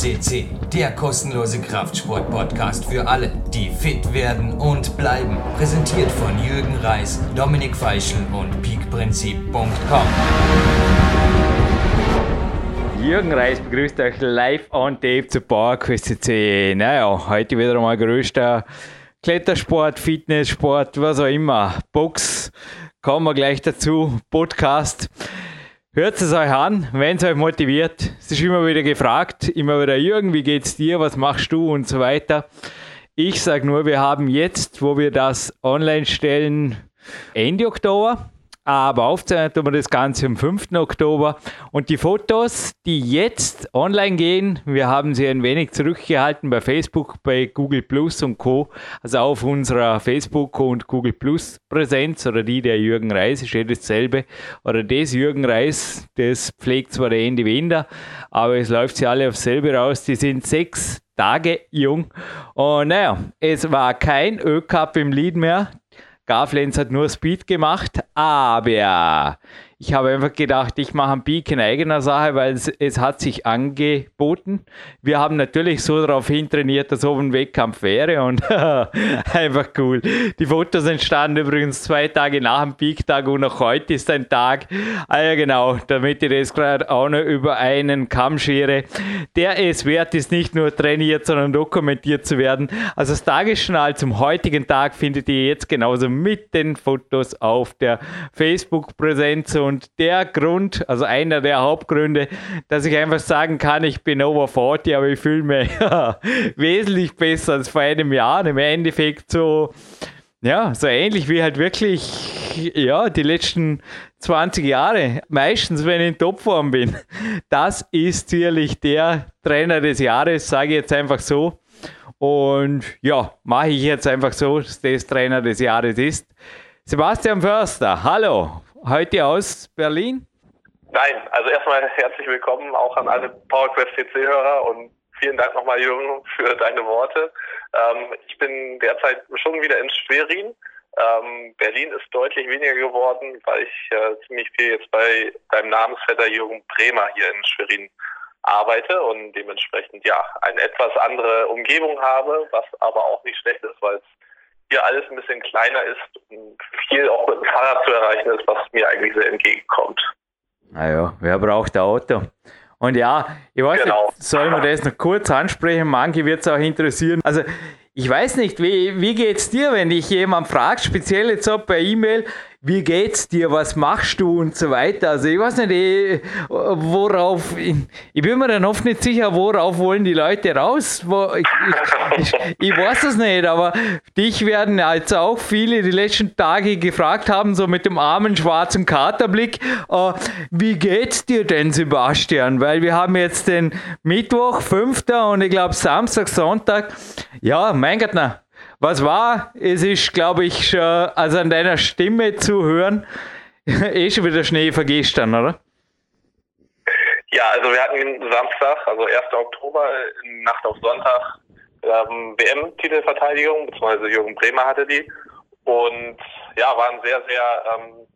CC, der kostenlose Kraftsport-Podcast für alle, die fit werden und bleiben. Präsentiert von Jürgen Reis, Dominik Feischl und peakprinzip.com. Jürgen Reis begrüßt euch live on tape zu PowerQuest CC. Naja, heute wieder einmal größter Klettersport, Fitnesssport, was auch immer. Box, kommen wir gleich dazu. Podcast. Hört es euch an, wenn es euch motiviert. Es ist immer wieder gefragt, immer wieder, Jürgen, wie geht's dir, was machst du und so weiter. Ich sage nur, wir haben jetzt, wo wir das online stellen, Ende Oktober, aber aufzeichnen tun wir das Ganze am 5. Oktober. Und die Fotos, die jetzt online gehen, wir haben sie ein wenig zurückgehalten bei Facebook, bei Google Plus und Co. Also auf unserer Facebook- und Google Plus Präsenz oder die der Jürgen Reis ist eh dasselbe. Oder das Jürgen Reis, das pflegt zwar der Ende Wender, aber es läuft sie alle aufs selbe raus. Die sind sechs Tage jung. Und naja, es war kein Ö-Cup im Lied mehr. Garflens hat nur Speed gemacht, aber ich habe einfach gedacht, ich mache ein Peak in eigener Sache, weil es, es hat sich angeboten. Wir haben natürlich so darauf hintrainiert, dass oben ein Wettkampf wäre und einfach cool. Die Fotos entstanden übrigens zwei Tage nach dem Peak-Tag und auch heute ist ein Tag. Ah ja genau, damit ich das gerade auch noch über einen Kamm schere, der es wert ist, nicht nur trainiert, sondern dokumentiert zu werden. Also das Tagesjournal zum heutigen Tag findet ihr jetzt genauso mit den Fotos auf der Facebook-Präsenz und und der Grund, also einer der Hauptgründe, dass ich einfach sagen kann, ich bin over 40, aber ich fühle mich wesentlich besser als vor einem Jahr. Im Endeffekt so, ja, so ähnlich wie halt wirklich, ja, die letzten 20 Jahre. Meistens, wenn ich in Topform bin. Das ist sicherlich der Trainer des Jahres, sage ich jetzt einfach so. Und ja, mache ich jetzt einfach so, dass das Trainer des Jahres ist. Sebastian Förster, hallo heute aus Berlin? Nein, also erstmal herzlich willkommen auch an alle PowerQuest CC-Hörer und vielen Dank nochmal, Jürgen, für deine Worte. Ähm, ich bin derzeit schon wieder in Schwerin. Ähm, Berlin ist deutlich weniger geworden, weil ich äh, ziemlich viel jetzt bei deinem Namensvetter Jürgen Bremer hier in Schwerin arbeite und dementsprechend ja eine etwas andere Umgebung habe, was aber auch nicht schlecht ist, weil es hier alles ein bisschen kleiner ist und viel auch mit dem Fahrrad zu erreichen ist, was mir eigentlich sehr entgegenkommt. Naja, wer braucht ein Auto? Und ja, ich weiß genau. nicht, sollen wir das noch kurz ansprechen? Manche wird es auch interessieren. Also, ich weiß nicht, wie, wie geht es dir, wenn dich jemand fragt, speziell jetzt auch per E-Mail, wie geht's dir, was machst du und so weiter. Also ich weiß nicht, eh, worauf, ich bin mir dann oft nicht sicher, worauf wollen die Leute raus. Ich, ich, ich weiß es nicht, aber dich werden jetzt auch viele die letzten Tage gefragt haben, so mit dem armen schwarzen Katerblick, äh, wie geht's dir denn, Sebastian? Weil wir haben jetzt den Mittwoch, 5. und ich glaube Samstag, Sonntag. Ja, mein Gott, na, was war? Es ist, glaube ich, schon, also an deiner Stimme zu hören, eh schon wieder Schnee vergestern, oder? Ja, also wir hatten Samstag, also 1. Oktober, Nacht auf Sonntag, ähm, WM-Titelverteidigung, beziehungsweise Jürgen Bremer hatte die. Und ja, war ein sehr, sehr, ähm,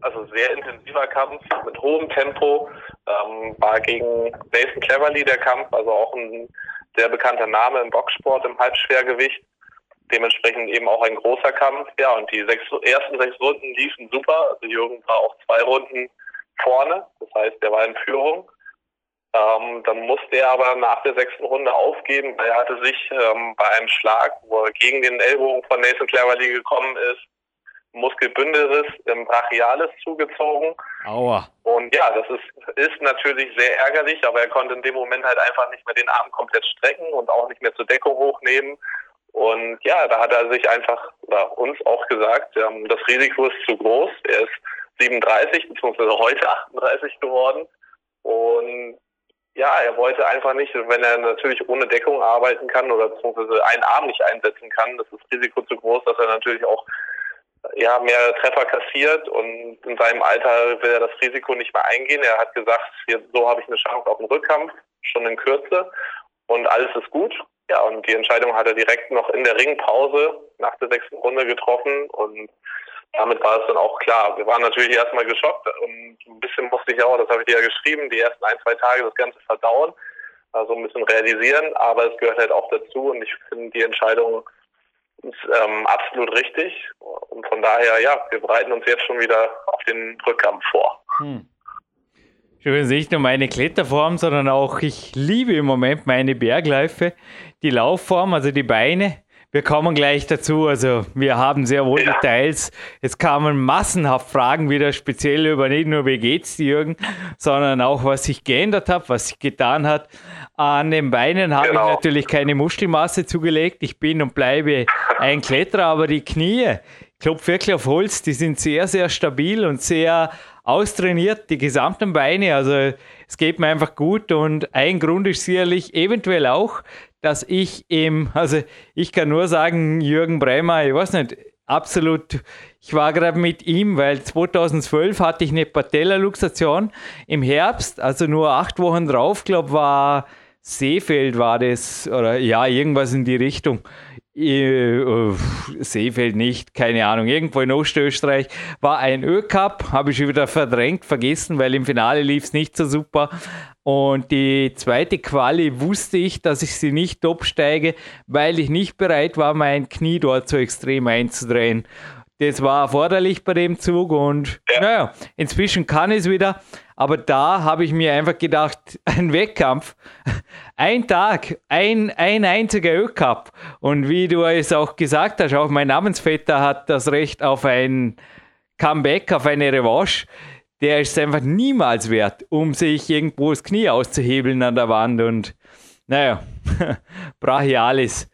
also sehr intensiver Kampf mit hohem Tempo. Ähm, war gegen Nathan Cleverly der Kampf, also auch ein sehr bekannter Name im Boxsport im Halbschwergewicht dementsprechend eben auch ein großer Kampf. Ja, und die sechs, ersten sechs Runden liefen super. Also Jürgen war auch zwei Runden vorne, das heißt, der war in Führung. Ähm, dann musste er aber nach der sechsten Runde aufgeben, weil er hatte sich ähm, bei einem Schlag, wo er gegen den Ellbogen von Nathan Cleverly gekommen ist, Muskelbündelriss im Brachialis zugezogen. Aua. Und ja, das ist, ist natürlich sehr ärgerlich, aber er konnte in dem Moment halt einfach nicht mehr den Arm komplett strecken und auch nicht mehr zur Deckung hochnehmen. Und ja, da hat er sich einfach oder uns auch gesagt, ähm, das Risiko ist zu groß. Er ist 37 beziehungsweise heute 38 geworden. Und ja, er wollte einfach nicht, wenn er natürlich ohne Deckung arbeiten kann oder beziehungsweise einen Arm nicht einsetzen kann, das ist Risiko zu groß, dass er natürlich auch ja, mehr Treffer kassiert und in seinem Alter will er das Risiko nicht mehr eingehen. Er hat gesagt, so habe ich eine Chance auf den Rückkampf, schon in Kürze und alles ist gut. Ja, und die Entscheidung hat er direkt noch in der Ringpause nach der sechsten Runde getroffen und damit war es dann auch klar. Wir waren natürlich erstmal geschockt und ein bisschen musste ich auch, das habe ich dir ja geschrieben, die ersten ein, zwei Tage das Ganze verdauen. also ein bisschen realisieren, aber es gehört halt auch dazu und ich finde die Entscheidung ist ähm, absolut richtig. Und von daher, ja, wir bereiten uns jetzt schon wieder auf den Rückkampf vor. Hm. Übrigens nicht nur meine Kletterform, sondern auch ich liebe im Moment meine Bergläufe, die Laufform, also die Beine. Wir kommen gleich dazu. Also wir haben sehr wohl ja. Details. Es kamen massenhaft Fragen wieder speziell über nicht nur wie geht's dir, Jürgen, sondern auch was sich geändert hat, was sich getan hat. An den Beinen habe genau. ich natürlich keine Muskelmasse zugelegt. Ich bin und bleibe ein Kletterer, aber die Knie, ich klopfe wirklich auf Holz, die sind sehr, sehr stabil und sehr austrainiert, die gesamten Beine. Also es geht mir einfach gut und ein Grund ist sicherlich eventuell auch, dass ich im, also ich kann nur sagen, Jürgen Bremer, ich weiß nicht, absolut, ich war gerade mit ihm, weil 2012 hatte ich eine Patellaluxation im Herbst, also nur acht Wochen drauf, glaube war Seefeld war das, oder ja, irgendwas in die Richtung. Uh, Seefeld nicht, keine Ahnung, irgendwo in Ostösterreich war ein Ö-Cup, habe ich schon wieder verdrängt, vergessen, weil im Finale lief es nicht so super. Und die zweite Quali wusste ich, dass ich sie nicht absteige, weil ich nicht bereit war, mein Knie dort so extrem einzudrehen. Das war erforderlich bei dem Zug und ja. naja, inzwischen kann es wieder. Aber da habe ich mir einfach gedacht, ein Wettkampf, ein Tag, ein, ein einziger Ö-Cup. Und wie du es auch gesagt hast, auch mein Namensvetter hat das Recht auf ein Comeback, auf eine Revanche. Der ist einfach niemals wert, um sich irgendwo das Knie auszuhebeln an der Wand. Und naja, brachialis.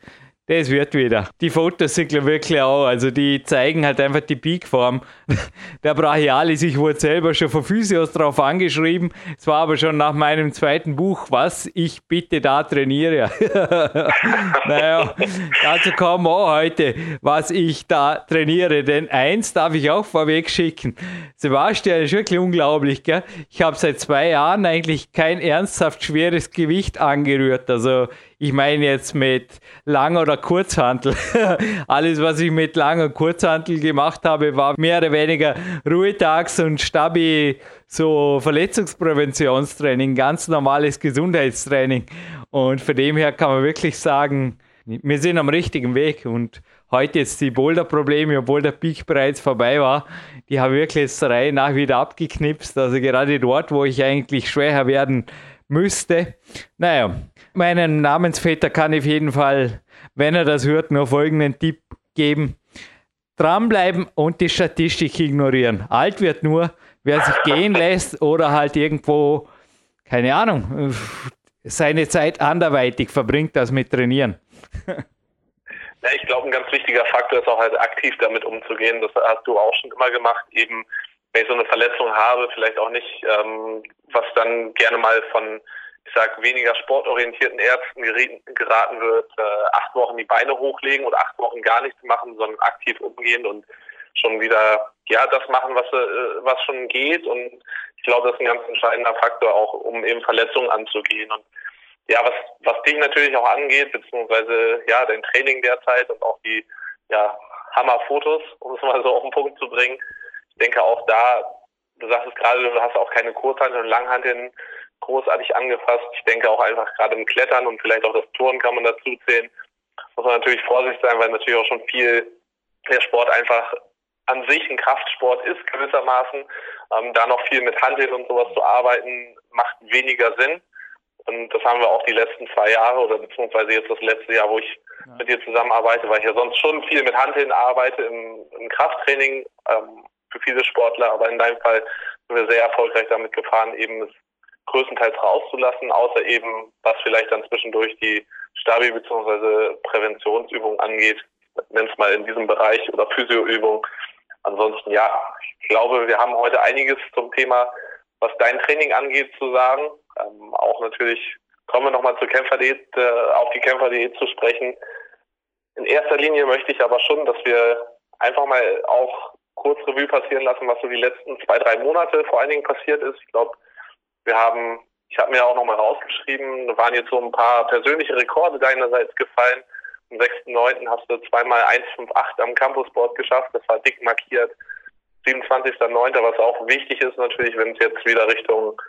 Das wird wieder. Die Fotos sind wirklich auch, also die zeigen halt einfach die Peakform. Der Brachialis, ich wurde selber schon von Physios drauf angeschrieben. Es war aber schon nach meinem zweiten Buch, was ich bitte da trainiere. naja, dazu kommen auch heute, was ich da trainiere. Denn eins darf ich auch vorweg schicken. Sebastian ist wirklich unglaublich, gell? Ich habe seit zwei Jahren eigentlich kein ernsthaft schweres Gewicht angerührt. Also ich meine jetzt mit Lang- oder Kurzhantel. Alles, was ich mit Lang- und Kurzhantel gemacht habe, war mehr oder weniger Ruhetags- und Stabi, so Verletzungspräventionstraining, ganz normales Gesundheitstraining. Und von dem her kann man wirklich sagen, wir sind am richtigen Weg und heute jetzt die Boulder-Probleme, obwohl der Peak bereits vorbei war, die habe ich wirklich jetzt Reihe nach wieder abgeknipst. Also gerade dort, wo ich eigentlich schwächer werden müsste. Naja, meinen Namensväter kann ich auf jeden Fall, wenn er das hört, nur folgenden Tipp geben. Dranbleiben und die Statistik ignorieren. Alt wird nur, wer sich gehen lässt oder halt irgendwo, keine Ahnung, seine Zeit anderweitig verbringt als mit Trainieren. Ja, ich glaube, ein ganz wichtiger Faktor ist auch halt aktiv damit umzugehen. Das hast du auch schon immer gemacht, eben wenn ich so eine Verletzung habe, vielleicht auch nicht, ähm, was dann gerne mal von, ich sag, weniger sportorientierten Ärzten geraten wird, äh, acht Wochen die Beine hochlegen und acht Wochen gar nichts machen, sondern aktiv umgehen und schon wieder, ja, das machen, was, äh, was schon geht. Und ich glaube, das ist ein ganz entscheidender Faktor auch, um eben Verletzungen anzugehen. Und ja, was, was dich natürlich auch angeht, beziehungsweise, ja, dein Training derzeit und auch die, ja, Hammerfotos, um es mal so auf den Punkt zu bringen, denke auch da, du sagst es gerade, du hast auch keine Kurzhanteln und Langhanteln großartig angefasst. Ich denke auch einfach gerade im Klettern und vielleicht auch das Touren kann man dazu zählen. Muss man natürlich vorsichtig sein, weil natürlich auch schon viel der Sport einfach an sich ein Kraftsport ist gewissermaßen. Ähm, da noch viel mit Handeln und sowas zu arbeiten, macht weniger Sinn. Und das haben wir auch die letzten zwei Jahre oder beziehungsweise jetzt das letzte Jahr, wo ich ja. mit dir zusammenarbeite, weil ich ja sonst schon viel mit Handeln arbeite im, im Krafttraining, ähm, für viele Sportler, aber in deinem Fall sind wir sehr erfolgreich damit gefahren, eben es größtenteils rauszulassen, außer eben, was vielleicht dann zwischendurch die Stabi- bzw. Präventionsübung angeht, nenn es mal in diesem Bereich oder Physioübung. Ansonsten ja, ich glaube, wir haben heute einiges zum Thema, was dein Training angeht, zu sagen. Ähm, auch natürlich kommen wir nochmal zur Kämpferdiät, äh, auf die Kämpferdiät zu sprechen. In erster Linie möchte ich aber schon, dass wir einfach mal auch kurz Revue passieren lassen, was so die letzten zwei, drei Monate vor allen Dingen passiert ist. Ich glaube, wir haben, ich habe mir auch nochmal rausgeschrieben, da waren jetzt so ein paar persönliche Rekorde deinerseits gefallen. Am 6.9. hast du zweimal 1,58 am Campusboard geschafft, das war dick markiert. 27.9., was auch wichtig ist natürlich, wenn es jetzt wieder Richtung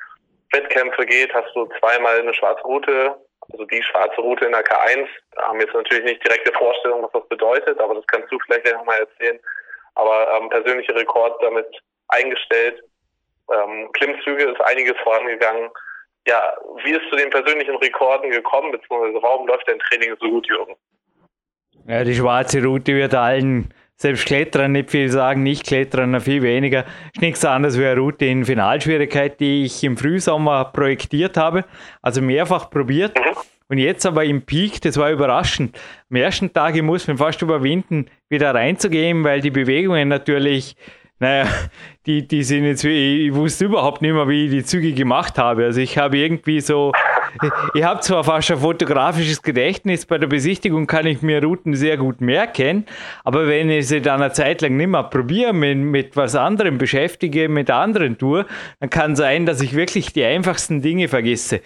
Wettkämpfe geht, hast du zweimal eine schwarze Route, also die schwarze Route in der K1. Da haben wir jetzt natürlich nicht direkte Vorstellung, was das bedeutet, aber das kannst du vielleicht nochmal erzählen. Aber ähm, persönlicher Rekord damit eingestellt. Ähm, Klimmzüge ist einiges vorangegangen. Ja, wie ist zu den persönlichen Rekorden gekommen, beziehungsweise warum läuft dein Training so gut, Jürgen? Ja, die schwarze Route wird allen, selbst Kletterern nicht viel sagen, nicht Kletterern noch viel weniger. Ist nichts anderes wie eine Route in Finalschwierigkeit, die ich im Frühsommer projektiert habe, also mehrfach probiert. Mhm. Und jetzt aber im Peak, das war überraschend. Am ersten Tag, ich muss mich fast überwinden, wieder reinzugehen, weil die Bewegungen natürlich naja, die, die sind jetzt, ich wusste überhaupt nicht mehr, wie ich die Züge gemacht habe. Also ich habe irgendwie so, ich habe zwar fast ein fotografisches Gedächtnis, bei der Besichtigung kann ich mir Routen sehr gut merken, aber wenn ich sie dann eine Zeit lang nicht mehr probiere, mit, mit was anderem beschäftige, mit anderen Tour, dann kann sein, dass ich wirklich die einfachsten Dinge vergesse.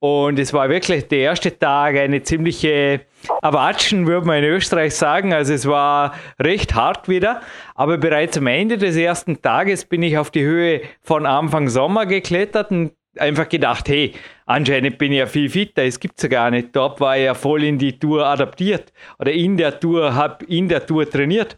Und es war wirklich der erste Tag eine ziemliche Erwatschen, würde man in Österreich sagen. Also es war recht hart wieder. Aber bereits am Ende des ersten Tages bin ich auf die Höhe von Anfang Sommer geklettert und einfach gedacht, hey, anscheinend bin ich ja viel fitter, es gibt es ja gar nicht. Dort war ich ja voll in die Tour adaptiert oder in der Tour, habe in der Tour trainiert.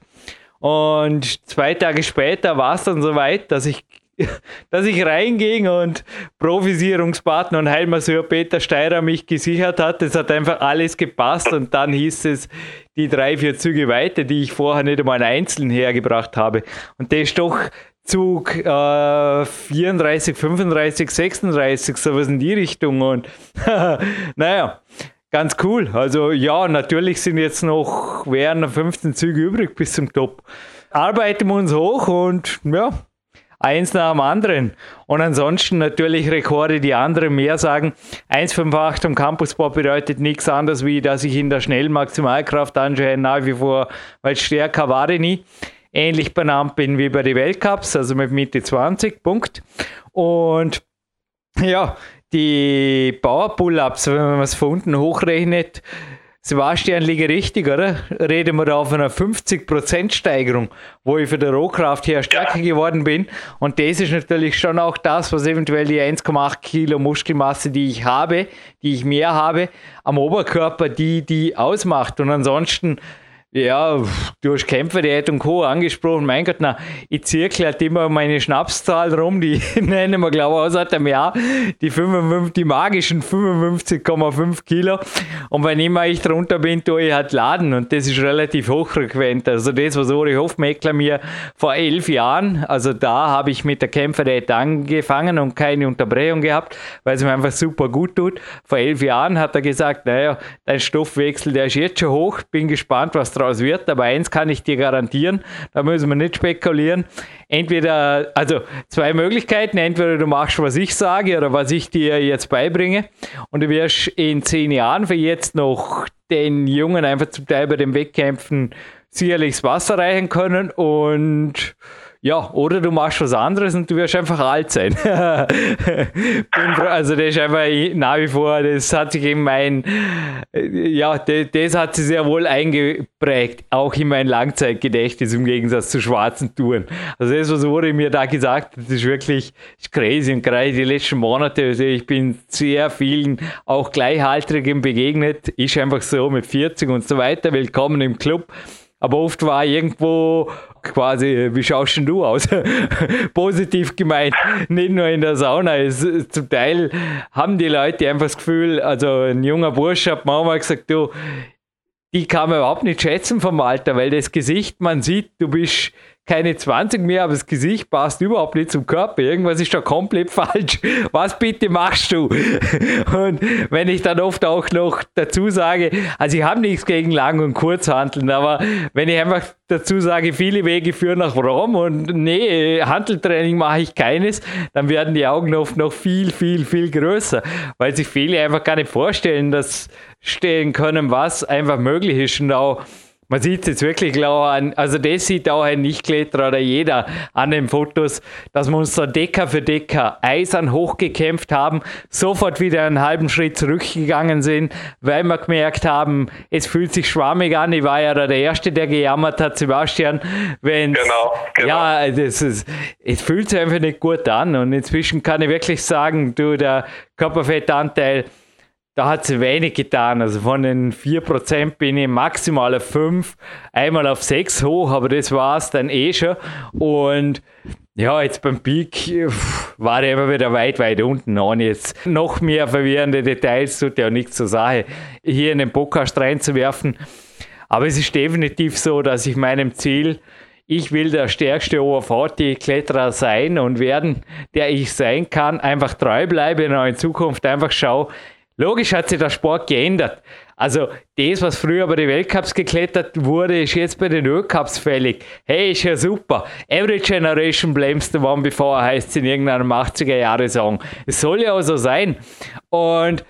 Und zwei Tage später war es dann soweit, dass ich dass ich reinging und Provisierungspartner und Heilmasseur Peter Steirer mich gesichert hat. Es hat einfach alles gepasst und dann hieß es die drei, vier Züge weiter, die ich vorher nicht einmal einzeln hergebracht habe. Und das ist doch Zug äh, 34, 35, 36, sowas in die Richtung. Und naja, ganz cool. Also ja, natürlich sind jetzt noch, wären 15 Züge übrig bis zum Top. Arbeiten wir uns hoch und ja, eins nach dem anderen. Und ansonsten natürlich Rekorde, die andere mehr sagen. 1,58 am Campusbau bedeutet nichts anderes, wie dass ich in der schnellen Maximalkraft anscheinend nach wie vor, weil stärker war ich nie, ähnlich benannt bin wie bei den Weltcups, also mit Mitte 20, Punkt. Und ja, die Power Pull-Ups, wenn man es von unten hochrechnet, Sebastian liege richtig, oder? Reden wir da von einer 50% Steigerung, wo ich für die Rohkraft her stärker ja. geworden bin. Und das ist natürlich schon auch das, was eventuell die 1,8 Kilo Muskelmasse, die ich habe, die ich mehr habe, am Oberkörper, die die ausmacht. Und ansonsten ja, du hast Kämpferdiät und Co. angesprochen. Mein Gott, na, ich zirkle halt immer meine Schnapszahl rum, die nennen wir, glaube ich, aus dem Jahr, die, 55, die magischen 55,5 Kilo. Und wenn immer ich drunter bin, tue ich halt laden und das ist relativ hochfrequent. Also das, was Uri Hofmeckler mir vor elf Jahren, also da habe ich mit der Kämpferdiät angefangen und keine Unterbrechung gehabt, weil es mir einfach super gut tut. Vor elf Jahren hat er gesagt, naja, dein Stoffwechsel, der ist jetzt schon hoch, bin gespannt, was draus wird. Aber eins kann ich dir garantieren, da müssen wir nicht spekulieren. Entweder, also zwei Möglichkeiten, entweder du machst, was ich sage oder was ich dir jetzt beibringe und du wirst in zehn Jahren für jetzt noch den Jungen einfach zum Teil bei den Wettkämpfen sicherlich das Wasser reichen können und ja, oder du machst was anderes und du wirst einfach alt sein. also das ist einfach nach wie vor, das hat sich in mein, ja, das, das, hat sich sehr wohl eingeprägt, auch in mein Langzeitgedächtnis im Gegensatz zu schwarzen Touren. Also das, was Uri mir da gesagt das ist wirklich crazy und gerade die letzten Monate, also ich bin sehr vielen auch Gleichaltrigen begegnet, ist einfach so mit 40 und so weiter, willkommen im Club. Aber oft war irgendwo quasi, wie schaust denn du aus? Positiv gemeint, nicht nur in der Sauna. Es, zum Teil haben die Leute einfach das Gefühl, also ein junger Bursche hat mir auch mal gesagt, du, die kann man überhaupt nicht schätzen vom Alter, weil das Gesicht, man sieht, du bist keine 20 mehr, aber das Gesicht passt überhaupt nicht zum Körper. Irgendwas ist da komplett falsch. Was bitte machst du? Und wenn ich dann oft auch noch dazu sage, also ich habe nichts gegen Lang- und Kurzhanteln, aber wenn ich einfach dazu sage, viele Wege führen nach Rom und nee, Handeltraining mache ich keines, dann werden die Augen oft noch viel, viel, viel größer, weil sich viele einfach gar nicht vorstellen, dass stellen können, was einfach möglich ist und auch man sieht es jetzt wirklich klar an, also das sieht auch ein Nichtkletterer oder jeder an den Fotos, dass wir uns so Decker für Decker eisern hochgekämpft haben, sofort wieder einen halben Schritt zurückgegangen sind, weil wir gemerkt haben, es fühlt sich schwammig an. Ich war ja der Erste, der gejammert hat, Sebastian, wenn genau, genau. ja, das ist, es fühlt sich einfach nicht gut an und inzwischen kann ich wirklich sagen, du, der Körperfettanteil, da hat es wenig getan. Also von den 4% bin ich maximal auf 5, einmal auf 6 hoch, aber das war es dann eh schon. Und ja, jetzt beim Peak war ich immer wieder weit, weit unten. Ohne jetzt noch mehr verwirrende Details, tut ja nichts zur Sache, hier in den Podcast reinzuwerfen. Aber es ist definitiv so, dass ich meinem Ziel, ich will der stärkste OV-Kletterer sein und werden, der ich sein kann, einfach treu bleibe und auch in Zukunft einfach schaue, Logisch hat sich der Sport geändert. Also das, was früher bei den Weltcups geklettert wurde, ist jetzt bei den Ölcups fällig. Hey, ist ja super. Every generation blames the one before, heißt es in irgendeinem 80er-Jahre-Song. Es soll ja auch so sein. Und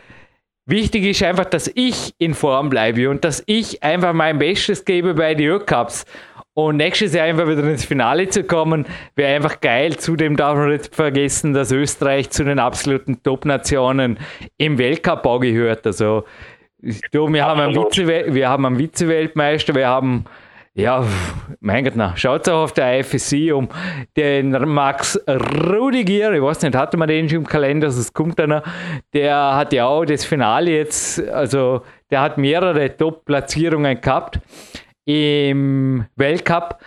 wichtig ist einfach, dass ich in Form bleibe und dass ich einfach mein Bestes gebe bei den Ölcups. Und nächstes Jahr einfach wieder ins Finale zu kommen, wäre einfach geil. Zudem darf man nicht vergessen, dass Österreich zu den absoluten Top-Nationen im Weltcup auch gehört. Also, du, wir, haben einen Vize wir haben einen Vize-Weltmeister, wir haben ja, mein Gott, na, schaut auch auf der IFSC um den Max Rudiger, ich weiß nicht, hatte man den schon im Kalender, das kommt dann der hat ja auch das Finale jetzt, also der hat mehrere Top-Platzierungen gehabt im Weltcup.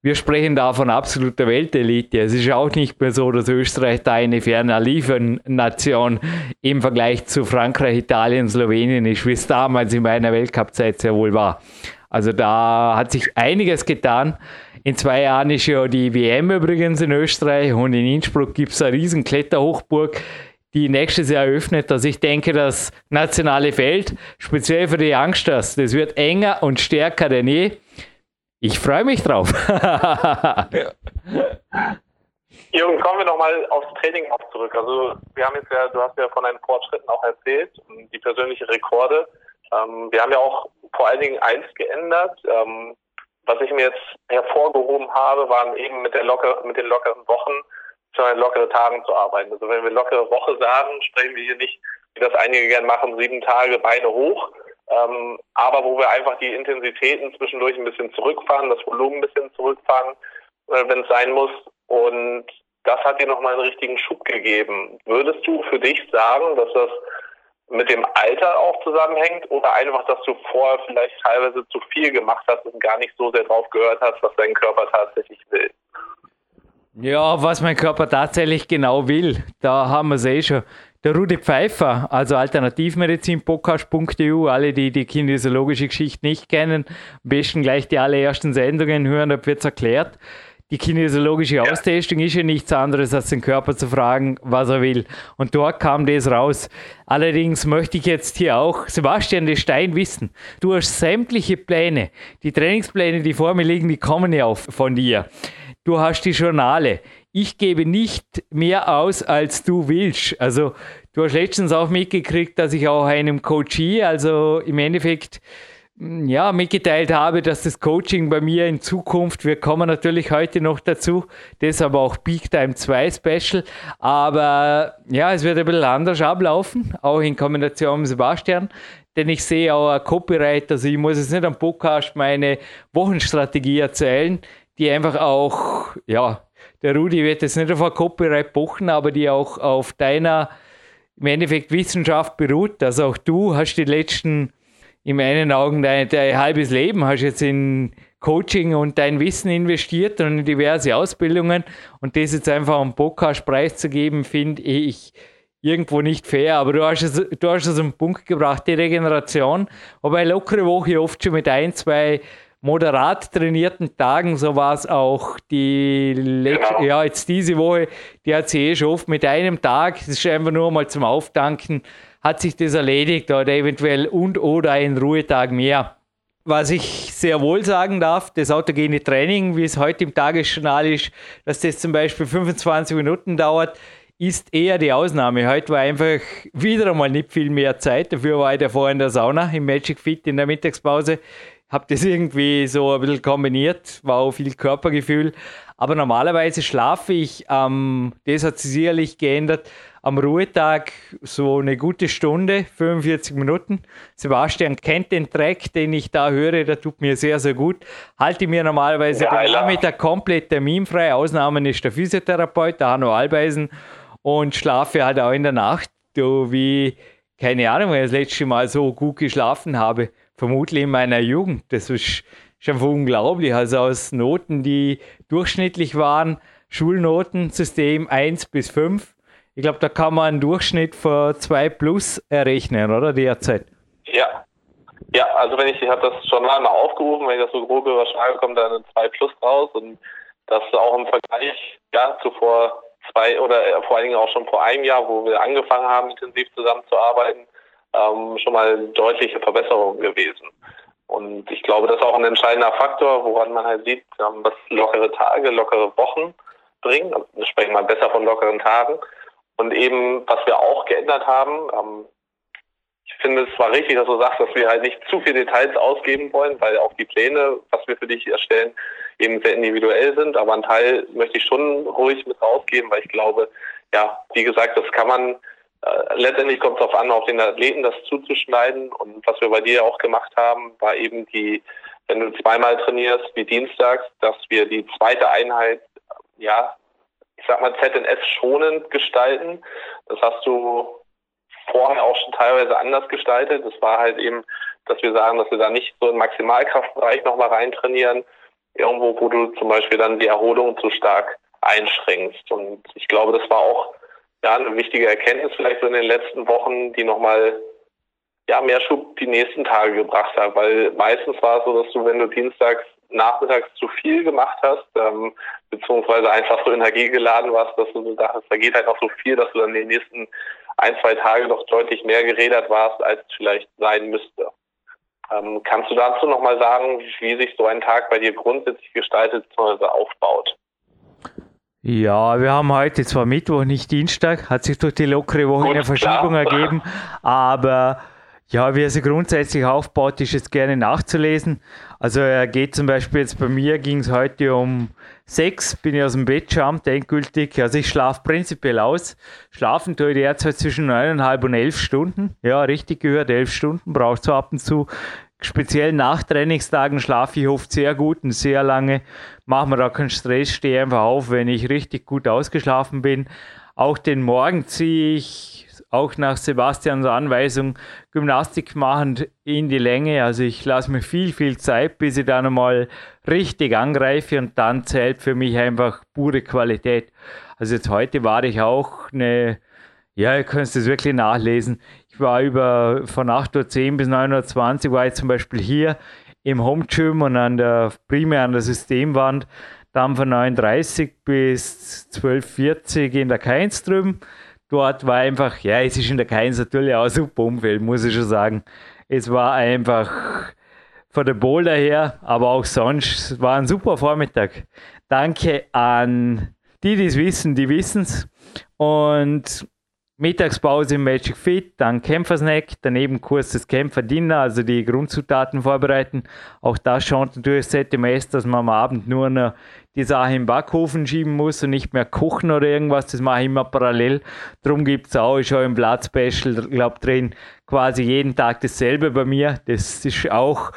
Wir sprechen da von absoluter Weltelite. Es ist auch nicht mehr so, dass Österreich da eine ferne Liefernation im Vergleich zu Frankreich, Italien, Slowenien ist, wie es damals in meiner Weltcup-Zeit sehr wohl war. Also da hat sich einiges getan. In zwei Jahren ist ja die WM übrigens in Österreich und in Innsbruck gibt es eine riesen Kletterhochburg die nächstes Jahr eröffnet. Also ich denke, das nationale Feld, speziell für die Youngsters, das wird enger und stärker denn je. Ich freue mich drauf. Jürgen, kommen wir nochmal aufs Training auch zurück. Also wir haben jetzt ja, du hast ja von deinen Fortschritten auch erzählt, die persönlichen Rekorde. Ähm, wir haben ja auch vor allen Dingen eins geändert. Ähm, was ich mir jetzt hervorgehoben habe, waren eben mit, der locker, mit den lockeren Wochen zwei lockere Tagen zu arbeiten. Also wenn wir lockere Woche sagen, sprechen wir hier nicht, wie das einige gern machen, sieben Tage Beine hoch, ähm, aber wo wir einfach die Intensitäten zwischendurch ein bisschen zurückfahren, das Volumen ein bisschen zurückfahren, äh, wenn es sein muss. Und das hat dir nochmal einen richtigen Schub gegeben. Würdest du für dich sagen, dass das mit dem Alter auch zusammenhängt oder einfach, dass du vorher vielleicht teilweise zu viel gemacht hast und gar nicht so sehr drauf gehört hast, was dein Körper tatsächlich will? Ja, was mein Körper tatsächlich genau will, da haben wir es eh schon. Der Rudi Pfeiffer, also alternativmedizin-podcast.eu, alle, die die kinesiologische Geschichte nicht kennen, am besten gleich die allerersten Sendungen hören, da wird es erklärt. Die kinesiologische Austestung ist ja nichts anderes, als den Körper zu fragen, was er will. Und dort kam das raus. Allerdings möchte ich jetzt hier auch Sebastian de Stein wissen. Du hast sämtliche Pläne, die Trainingspläne, die vor mir liegen, die kommen ja auch von dir du hast die Journale. Ich gebe nicht mehr aus, als du willst. Also du hast letztens auch mitgekriegt, dass ich auch einem Coachie, also im Endeffekt, mm, ja, mitgeteilt habe, dass das Coaching bei mir in Zukunft, wir kommen natürlich heute noch dazu, deshalb auch Peak Time 2 Special, aber ja, es wird ein bisschen anders ablaufen, auch in Kombination mit Sebastian, denn ich sehe auch ein Copyright, also ich muss jetzt nicht am Podcast meine Wochenstrategie erzählen, die einfach auch, ja, der Rudi wird jetzt nicht auf ein Copyright pochen, aber die auch auf deiner, im Endeffekt Wissenschaft beruht. Also auch du hast die letzten, in meinen Augen, dein, dein halbes Leben hast jetzt in Coaching und dein Wissen investiert und in diverse Ausbildungen. Und das jetzt einfach am Podcast preiszugeben, finde ich irgendwo nicht fair. Aber du hast es, du hast es den Punkt gebracht, die Regeneration. Eine lockere Woche oft schon mit ein, zwei moderat trainierten Tagen, so war es auch die letzte, genau. ja, jetzt diese Woche, die hat sie eh schon oft mit einem Tag, das ist einfach nur mal zum Aufdanken, hat sich das erledigt oder eventuell und oder ein Ruhetag mehr. Was ich sehr wohl sagen darf, das autogene Training, wie es heute im Tagesjournal ist, dass das zum Beispiel 25 Minuten dauert, ist eher die Ausnahme. Heute war einfach wieder einmal nicht viel mehr Zeit. Dafür war ich davor in der Sauna im Magic Fit in der Mittagspause habe das irgendwie so ein bisschen kombiniert, war auch viel Körpergefühl. Aber normalerweise schlafe ich, ähm, das hat sich sicherlich geändert, am Ruhetag so eine gute Stunde, 45 Minuten. Sebastian kennt den Track, den ich da höre, der tut mir sehr, sehr gut. Halte mir normalerweise ja, den Nachmittag komplett terminfrei. Ausnahmen ist der Physiotherapeut, der Hanno Albeisen, und schlafe halt auch in der Nacht, so wie, keine Ahnung, wenn ich das letzte Mal so gut geschlafen habe vermutlich in meiner Jugend. Das ist schon unglaublich. Also aus Noten, die durchschnittlich waren, Schulnotensystem 1 bis 5. Ich glaube, da kann man einen Durchschnitt von 2 plus errechnen, oder derzeit? Ja. Ja, also wenn ich, ich habe das schon mal aufgerufen, wenn ich das so grob überschlage, kommt da eine 2 plus raus und das auch im Vergleich ja, zu vor zwei oder äh, vor allen Dingen auch schon vor einem Jahr, wo wir angefangen haben, intensiv zusammenzuarbeiten, ähm, schon mal deutliche Verbesserungen gewesen. Und ich glaube, das ist auch ein entscheidender Faktor, woran man halt sieht, ähm, was lockere Tage, lockere Wochen bringen. Also wir sprechen mal besser von lockeren Tagen. Und eben, was wir auch geändert haben, ähm, ich finde es zwar richtig, dass du sagst, dass wir halt nicht zu viele Details ausgeben wollen, weil auch die Pläne, was wir für dich erstellen, eben sehr individuell sind. Aber einen Teil möchte ich schon ruhig mit rausgeben, weil ich glaube, ja, wie gesagt, das kann man letztendlich kommt es darauf an, auf den Athleten das zuzuschneiden. Und was wir bei dir auch gemacht haben, war eben die, wenn du zweimal trainierst, wie dienstags, dass wir die zweite Einheit, ja, ich sag mal ZNS schonend gestalten. Das hast du vorher auch schon teilweise anders gestaltet. Das war halt eben, dass wir sagen, dass wir da nicht so im Maximalkraftbereich nochmal reintrainieren, irgendwo, wo du zum Beispiel dann die Erholung zu stark einschränkst. Und ich glaube, das war auch ja, eine wichtige Erkenntnis vielleicht so in den letzten Wochen, die nochmal ja, mehr Schub die nächsten Tage gebracht hat, weil meistens war es so, dass du, wenn du dienstags nachmittags zu viel gemacht hast, ähm, beziehungsweise einfach so energiegeladen warst, dass du so dachtest, da geht halt noch so viel, dass du dann die nächsten ein, zwei Tage noch deutlich mehr geredet warst, als es vielleicht sein müsste. Ähm, kannst du dazu nochmal sagen, wie sich so ein Tag bei dir grundsätzlich gestaltet bzw. aufbaut? Ja, wir haben heute zwar Mittwoch, nicht Dienstag, hat sich durch die lockere Woche eine Verschiebung klar. ergeben, aber ja, wie er sich grundsätzlich aufbaut, ist jetzt gerne nachzulesen. Also er geht zum Beispiel jetzt bei mir, ging es heute um sechs, bin ich aus dem Bett schon endgültig. Also ich schlafe prinzipiell aus. Schlafen tue ich derzeit zwischen neuneinhalb und elf Stunden. Ja, richtig gehört, elf Stunden braucht so ab und zu speziell nach Trainingstagen schlafe ich oft sehr gut und sehr lange. Mache mir da keinen Stress, stehe einfach auf, wenn ich richtig gut ausgeschlafen bin. Auch den Morgen ziehe ich, auch nach Sebastians Anweisung, Gymnastik machend in die Länge. Also ich lasse mir viel, viel Zeit, bis ich dann einmal richtig angreife und dann zählt für mich einfach pure Qualität. Also jetzt heute war ich auch eine, ja, ihr könnt es wirklich nachlesen. Ich war über von 8.10 Uhr bis 9.20 Uhr war ich zum Beispiel hier im Home Gym und an der primär an der Systemwand. Dann von 9.30 bis 12.40 in der Keins drüben. Dort war einfach, ja, es ist in der Keins natürlich auch ein super Umfeld, muss ich schon sagen. Es war einfach von der Boulder her, aber auch sonst, war ein super Vormittag. Danke an die, die es wissen, die wissen es. Und Mittagspause im Magic Fit, dann Kämpfersnack, daneben kurzes Kämpferdinner, also die Grundzutaten vorbereiten. Auch das schaut natürlich ZMS, dass man am Abend nur noch die Sache im Backofen schieben muss und nicht mehr kochen oder irgendwas. Das mache ich immer parallel. Darum gibt es auch schon im Blatt Special, glaube drin, quasi jeden Tag dasselbe bei mir. Das ist auch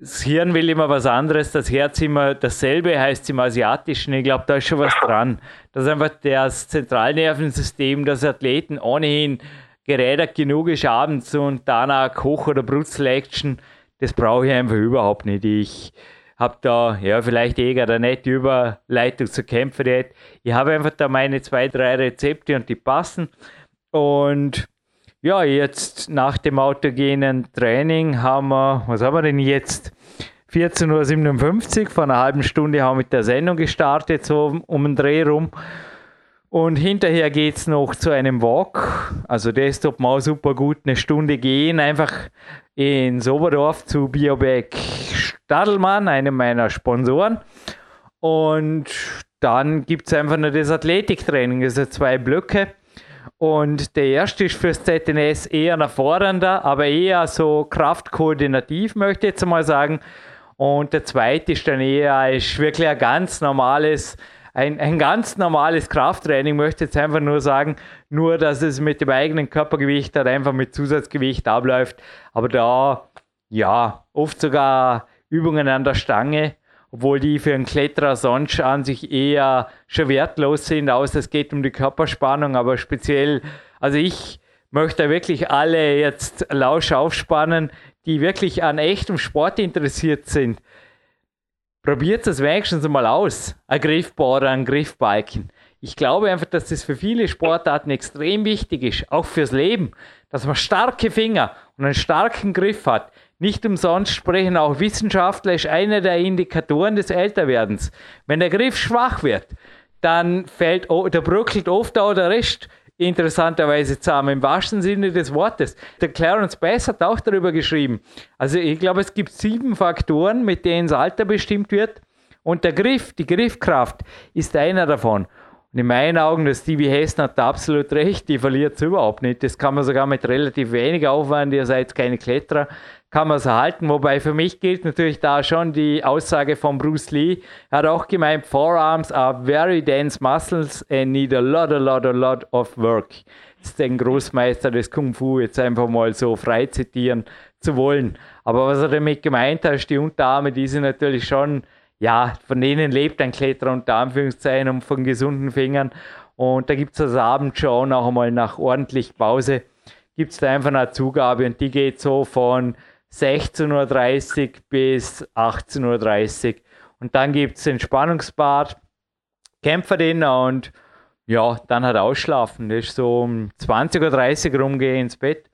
das Hirn will immer was anderes, das Herz immer dasselbe, heißt im Asiatischen. Ich glaube, da ist schon was dran. Dass einfach das Zentralnervensystem des Athleten ohnehin gerädert genug ist abends und danach Koch- oder Brutzel-Action, das brauche ich einfach überhaupt nicht. Ich habe da, ja, vielleicht eh eine nette Überleitung zur Kämpferdiät. Ich habe einfach da meine zwei, drei Rezepte und die passen. Und ja, jetzt nach dem autogenen Training haben wir, was haben wir denn jetzt? 14.57 Uhr, vor einer halben Stunde haben wir mit der Sendung gestartet, so um den Dreh rum. Und hinterher geht es noch zu einem Walk. Also das mir auch super gut, eine Stunde gehen, einfach in Soberdorf zu Bioback Stadelmann, einem meiner Sponsoren. Und dann gibt es einfach noch das Athletiktraining, also zwei Blöcke. Und der erste ist fürs ZNS eher ein erfordernder, aber eher so kraftkoordinativ, möchte ich jetzt mal sagen. Und der zweite ist dann eher ist wirklich ein ganz normales, ein, ein ganz normales Krafttraining, möchte ich jetzt einfach nur sagen, nur dass es mit dem eigenen Körpergewicht halt einfach mit Zusatzgewicht abläuft. Aber da, ja, oft sogar Übungen an der Stange obwohl die für einen Kletterer sonst an sich eher schon wertlos sind, außer es geht um die Körperspannung, aber speziell, also ich möchte wirklich alle jetzt lausch aufspannen, die wirklich an echtem Sport interessiert sind. Probiert es wenigstens mal aus, ein Griffboard oder ein Griffbalken. Ich glaube einfach, dass das für viele Sportarten extrem wichtig ist, auch fürs Leben, dass man starke Finger und einen starken Griff hat. Nicht umsonst sprechen auch Wissenschaftler, ist einer der Indikatoren des Älterwerdens. Wenn der Griff schwach wird, dann fällt, der bröckelt oft auch der Rest interessanterweise zusammen, im wahrsten Sinne des Wortes. Der Clarence Bass hat auch darüber geschrieben. Also ich glaube, es gibt sieben Faktoren, mit denen das Alter bestimmt wird. Und der Griff, die Griffkraft ist einer davon. Und in meinen Augen, der Stevie Hessen hat absolut recht, die verliert es überhaupt nicht. Das kann man sogar mit relativ wenig Aufwand, ihr seid keine Kletterer, kann man es erhalten. Wobei für mich gilt natürlich da schon die Aussage von Bruce Lee. Er hat auch gemeint, Forearms are very dense muscles and need a lot, a lot, a lot of work. Das ist den Großmeister des Kung Fu jetzt einfach mal so frei zitieren zu wollen. Aber was er damit gemeint hat, ist die Unterarme, die sind natürlich schon, ja, von denen lebt ein Kletterer unter Anführungszeichen und von gesunden Fingern. Und da gibt es das Abend schon auch einmal nach ordentlich Pause, gibt es da einfach eine Zugabe und die geht so von 16.30 Uhr bis 18.30 Uhr. Und dann gibt es Entspannungsbad, Kämpferdiener und ja, dann halt ausschlafen. Das ist so um 20.30 Uhr rumgehen ins Bett.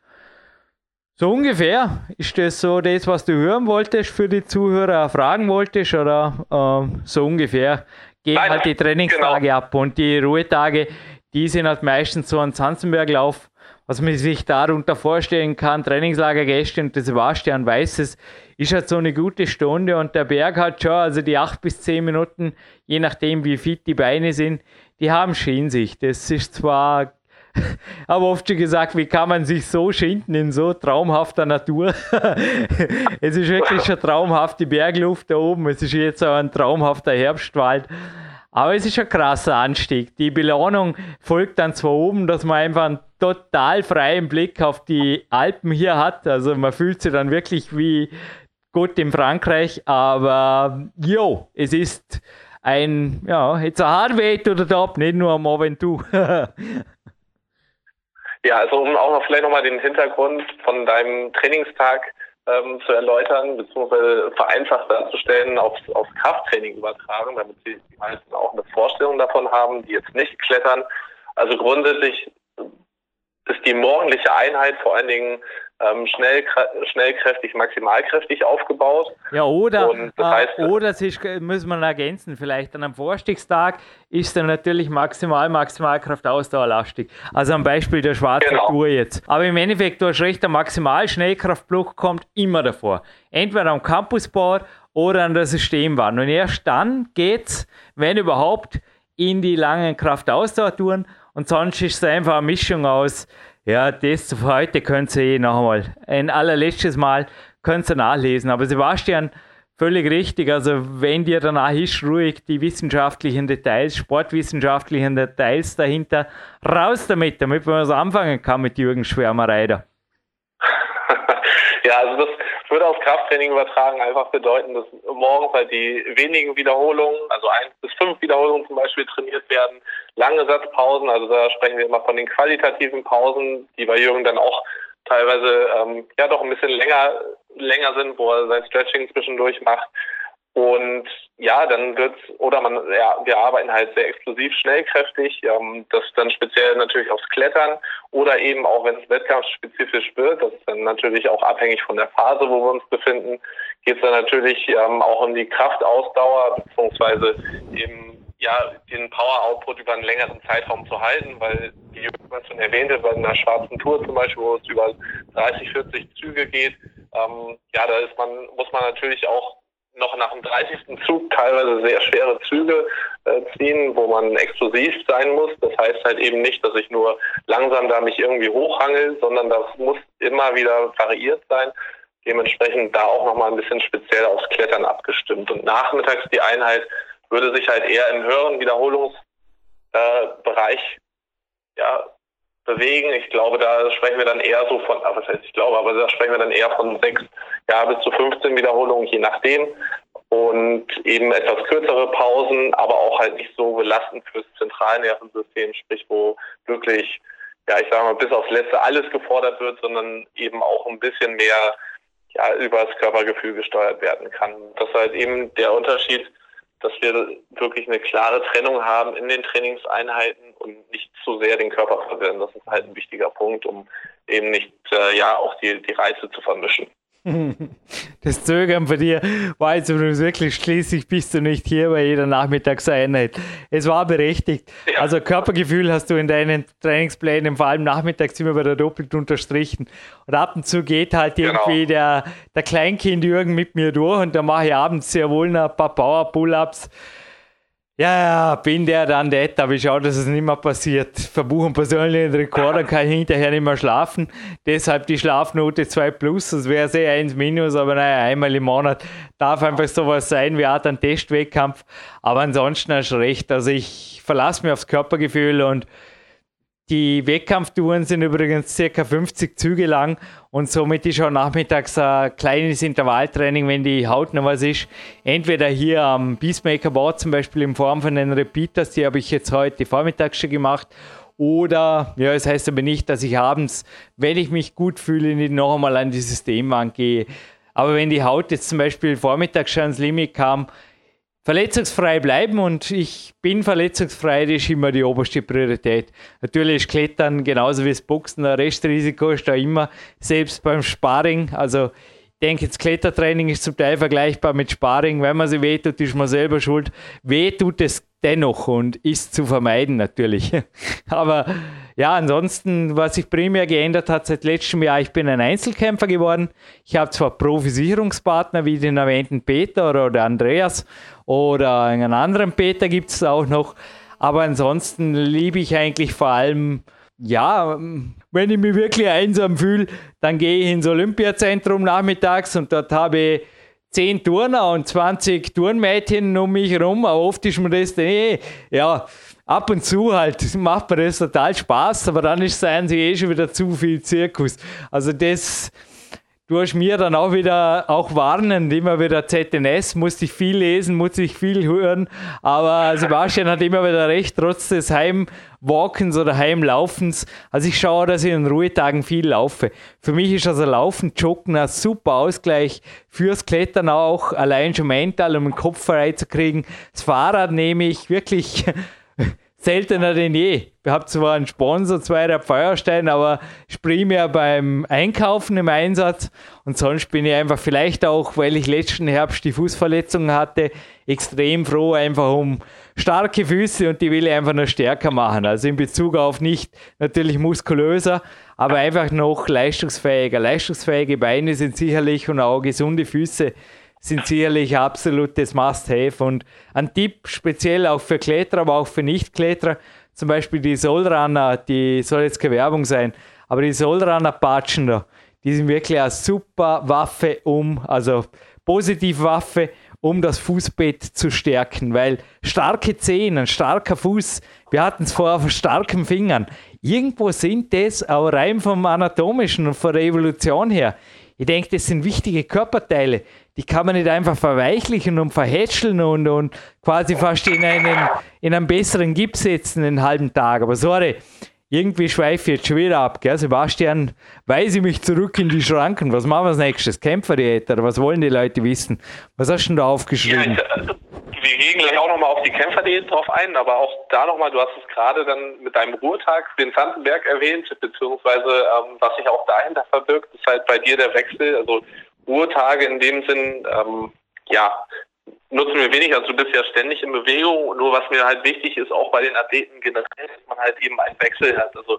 So ungefähr. Ist das so das, was du hören wolltest für die Zuhörer, fragen wolltest oder ähm, so ungefähr? Gehen Nein, halt die Trainingstage genau. ab und die Ruhetage, die sind halt meistens so ein Zanzenberglauf was man sich darunter vorstellen kann, Trainingslager gestern und der Sebastian weiß es, ist halt so eine gute Stunde und der Berg hat schon, also die acht bis zehn Minuten, je nachdem wie fit die Beine sind, die haben schon sich. Das ist zwar, aber oft schon gesagt, wie kann man sich so schinden in so traumhafter Natur? es ist wirklich schon traumhaft die Bergluft da oben, es ist jetzt auch ein traumhafter Herbstwald. Aber es ist ein krasser Anstieg. Die Belohnung folgt dann zwar oben, dass man einfach einen total freien Blick auf die Alpen hier hat. Also man fühlt sich dann wirklich wie Gott in Frankreich. Aber jo, es ist ein, ja, jetzt ein Hardway oder top, nicht nur am Aventur. ja, also um auch noch vielleicht nochmal den Hintergrund von deinem Trainingstag ähm, zu erläutern, beziehungsweise vereinfacht darzustellen, aufs, aufs Krafttraining übertragen, damit die meisten auch eine Vorstellung davon haben, die jetzt nicht klettern. Also grundsätzlich ist die morgendliche Einheit vor allen Dingen ähm, schnell, schnellkräftig, maximalkräftig aufgebaut. Ja, oder, äh, heißt, oder sich, muss man ergänzen, vielleicht an einem Vorstiegstag ist dann natürlich maximal, Maximalkraft ausdauerlastig. Also am Beispiel der schwarzen genau. Tour jetzt. Aber im Endeffekt, du hast recht, der Maximal-Schnellkraftblock kommt immer davor. Entweder am Campusboard oder an der Systemwand. Und erst dann geht's, wenn überhaupt, in die langen Kraftausdauertouren und sonst ist es einfach eine Mischung aus, ja, das für heute könnt ihr eh noch einmal, ein allerletztes Mal könnt ihr nachlesen. Aber Sebastian, völlig richtig. Also wenn dir danach ist, ruhig die wissenschaftlichen Details, sportwissenschaftlichen Details dahinter, raus damit, damit man was anfangen kann mit Jürgen Schwärmerei da. ja, also das würde aufs Krafttraining übertragen einfach bedeuten, dass morgens halt die wenigen Wiederholungen, also eins bis fünf Wiederholungen zum Beispiel trainiert werden, lange Satzpausen, also da sprechen wir immer von den qualitativen Pausen, die bei Jürgen dann auch teilweise ähm, ja doch ein bisschen länger länger sind, wo er sein Stretching zwischendurch macht. Und ja, dann wird's, oder man, ja, wir arbeiten halt sehr explosiv, schnellkräftig, ähm, das dann speziell natürlich aufs Klettern oder eben auch, wenn es wettkampfspezifisch wird, das ist dann natürlich auch abhängig von der Phase, wo wir uns befinden, geht es dann natürlich ähm, auch um die Kraftausdauer, beziehungsweise eben ja, den Power-Output über einen längeren Zeitraum zu halten, weil, wie man schon erwähnte, bei einer schwarzen Tour zum Beispiel, wo es über 30, 40 Züge geht, ähm, ja, da ist man, muss man natürlich auch noch nach dem 30. Zug teilweise sehr schwere Züge äh, ziehen, wo man explosiv sein muss. Das heißt halt eben nicht, dass ich nur langsam da mich irgendwie hochhangel, sondern das muss immer wieder variiert sein. Dementsprechend da auch nochmal ein bisschen speziell aufs Klettern abgestimmt. Und nachmittags die Einheit würde sich halt eher im höheren Wiederholungsbereich äh, ja, bewegen. Ich glaube, da sprechen wir dann eher so von, ah, was heißt ich glaube, aber da sprechen wir dann eher von sechs ja, bis zu 15 Wiederholungen, je nachdem. Und eben etwas kürzere Pausen, aber auch halt nicht so belastend fürs Zentralnervensystem, sprich, wo wirklich, ja, ich sage mal, bis aufs Letzte alles gefordert wird, sondern eben auch ein bisschen mehr ja, über das Körpergefühl gesteuert werden kann. Das ist halt eben der Unterschied dass wir wirklich eine klare Trennung haben in den Trainingseinheiten und nicht zu sehr den Körper verwirren. Das ist halt ein wichtiger Punkt, um eben nicht äh, ja auch die, die Reize zu vermischen. Das Zögern von dir war jetzt übrigens wirklich schließlich bist du nicht hier bei jeder Nachmittagseinheit. Es war berechtigt. Ja. Also Körpergefühl hast du in deinen Trainingsplänen vor allem nachmittags immer wieder doppelt unterstrichen. Und ab und zu geht halt genau. irgendwie der, der Kleinkind Jürgen mit mir durch und da mache ich abends sehr wohl noch ein paar Power-Pull-Ups ja, ja, bin der dann det, aber ich schaue, dass es nicht mehr passiert. Verbuchen persönlich den Rekord, dann kann ich hinterher nicht mehr schlafen. Deshalb die Schlafnote 2 plus, das wäre sehr 1 minus, aber naja, einmal im Monat darf einfach sowas sein wie Art ein Testwettkampf. Aber ansonsten hast du recht, also ich verlasse mich aufs Körpergefühl und die Wettkampftouren sind übrigens circa 50 Züge lang und somit ist auch nachmittags ein kleines Intervalltraining, wenn die Haut noch was ist. Entweder hier am Peacemaker Board zum Beispiel in Form von den Repeaters, die habe ich jetzt heute vormittags schon gemacht. Oder, ja, das heißt aber nicht, dass ich abends, wenn ich mich gut fühle, nicht noch einmal an die Systemwand gehe. Aber wenn die Haut jetzt zum Beispiel vormittags schon ans Limit kam, verletzungsfrei bleiben und ich bin verletzungsfrei, das ist immer die oberste Priorität. Natürlich ist Klettern genauso wie das Boxen, ein Restrisiko ist da immer, selbst beim Sparring. Also denke, das Klettertraining ist zum Teil vergleichbar mit Sparring. Wenn man sich wehtut, ist man selber schuld. Weh tut es dennoch und ist zu vermeiden natürlich. Aber ja, ansonsten, was sich primär geändert hat seit letztem Jahr, ich bin ein Einzelkämpfer geworden. Ich habe zwar Pro-Versicherungspartner wie den erwähnten Peter oder Andreas oder einen anderen Peter gibt es auch noch, aber ansonsten liebe ich eigentlich vor allem, ja, wenn ich mich wirklich einsam fühle, dann gehe ich ins Olympiazentrum nachmittags und dort habe ich 10 Turner und 20 Turnmädchen um mich herum, aber oft ist mir das, eh, ja, ab und zu halt macht mir das total Spaß, aber dann ist es eigentlich eh schon wieder zu viel Zirkus. Also das, du hast mir dann auch wieder auch warnend, immer wieder ZNS, musste ich viel lesen, musste ich viel hören, aber Sebastian hat immer wieder recht, trotz des Heimwalkens oder Heimlaufens. Also ich schaue, dass ich in Ruhetagen viel laufe. Für mich ist also Laufen, Joggen ein super Ausgleich fürs Klettern auch, allein schon mental, um den Kopf frei zu kriegen. Das Fahrrad nehme ich wirklich seltener denn je. Ich habe zwar einen Sponsor, zwei der Feuerstein, aber ich primär beim Einkaufen im Einsatz und sonst bin ich einfach vielleicht auch, weil ich letzten Herbst die Fußverletzung hatte, extrem froh einfach um starke Füße und die will ich einfach noch stärker machen. Also in Bezug auf nicht natürlich muskulöser, aber einfach noch leistungsfähiger. Leistungsfähige Beine sind sicherlich und auch gesunde Füße sind sicherlich absolutes Must-Have. Und ein Tipp speziell auch für Kletterer, aber auch für Nicht-Kletterer, zum Beispiel die Soulrunner, die soll jetzt keine Werbung sein, aber die Soulrunner-Patschen da, die sind wirklich eine super Waffe, um, also positive Waffe, um das Fußbett zu stärken, weil starke Zehen, ein starker Fuß, wir hatten es vorher von starken Fingern, irgendwo sind das auch rein vom Anatomischen und von der Evolution her. Ich denke, das sind wichtige Körperteile die kann man nicht einfach verweichlichen und verhätscheln und, und quasi fast in einen, in einen besseren Gips setzen einen halben Tag. Aber sorry, irgendwie schweife ich jetzt schon wieder ab. Gell? Sebastian, weise mich zurück in die Schranken. Was machen wir als nächstes? Kämpferdiät oder was wollen die Leute wissen? Was hast du denn da aufgeschrieben? Ja, also, wir gehen gleich auch nochmal auf die Kämpferdiät drauf ein, aber auch da nochmal, du hast es gerade dann mit deinem Ruhetag den Sandenberg erwähnt, beziehungsweise ähm, was sich auch dahinter verbirgt, ist halt bei dir der Wechsel. Also Ruhetage in dem Sinn, ähm, ja, nutzen wir wenig. Also du bist ja ständig in Bewegung. Nur was mir halt wichtig ist, auch bei den Athleten generell, dass man halt eben einen Wechsel hat. Also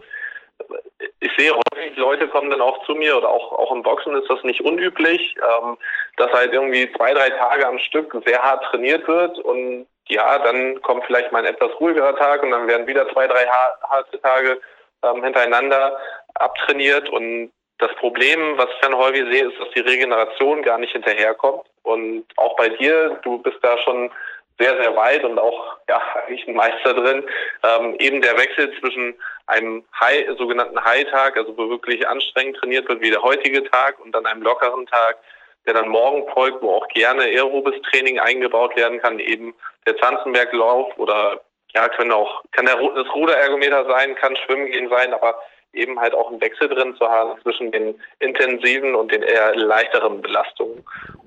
ich sehe häufig, Leute kommen dann auch zu mir oder auch, auch im Boxen ist das nicht unüblich, ähm, dass halt irgendwie zwei, drei Tage am Stück sehr hart trainiert wird und ja, dann kommt vielleicht mal ein etwas ruhigerer Tag und dann werden wieder zwei, drei harte Tage ähm, hintereinander abtrainiert und das Problem, was ich dann häufig sehe, ist, dass die Regeneration gar nicht hinterherkommt. Und auch bei dir, du bist da schon sehr, sehr weit und auch ja eigentlich ein Meister drin. Ähm, eben der Wechsel zwischen einem High, sogenannten High-Tag, also wo wirklich anstrengend trainiert wird, wie der heutige Tag, und dann einem lockeren Tag, der dann morgen folgt, wo auch gerne aerobes Training eingebaut werden kann, eben der Zanzenberglauf oder ja, können auch, kann der, das Ruderergometer sein, kann Schwimmen gehen sein, aber eben halt auch einen Wechsel drin zu haben zwischen den intensiven und den eher leichteren Belastungen.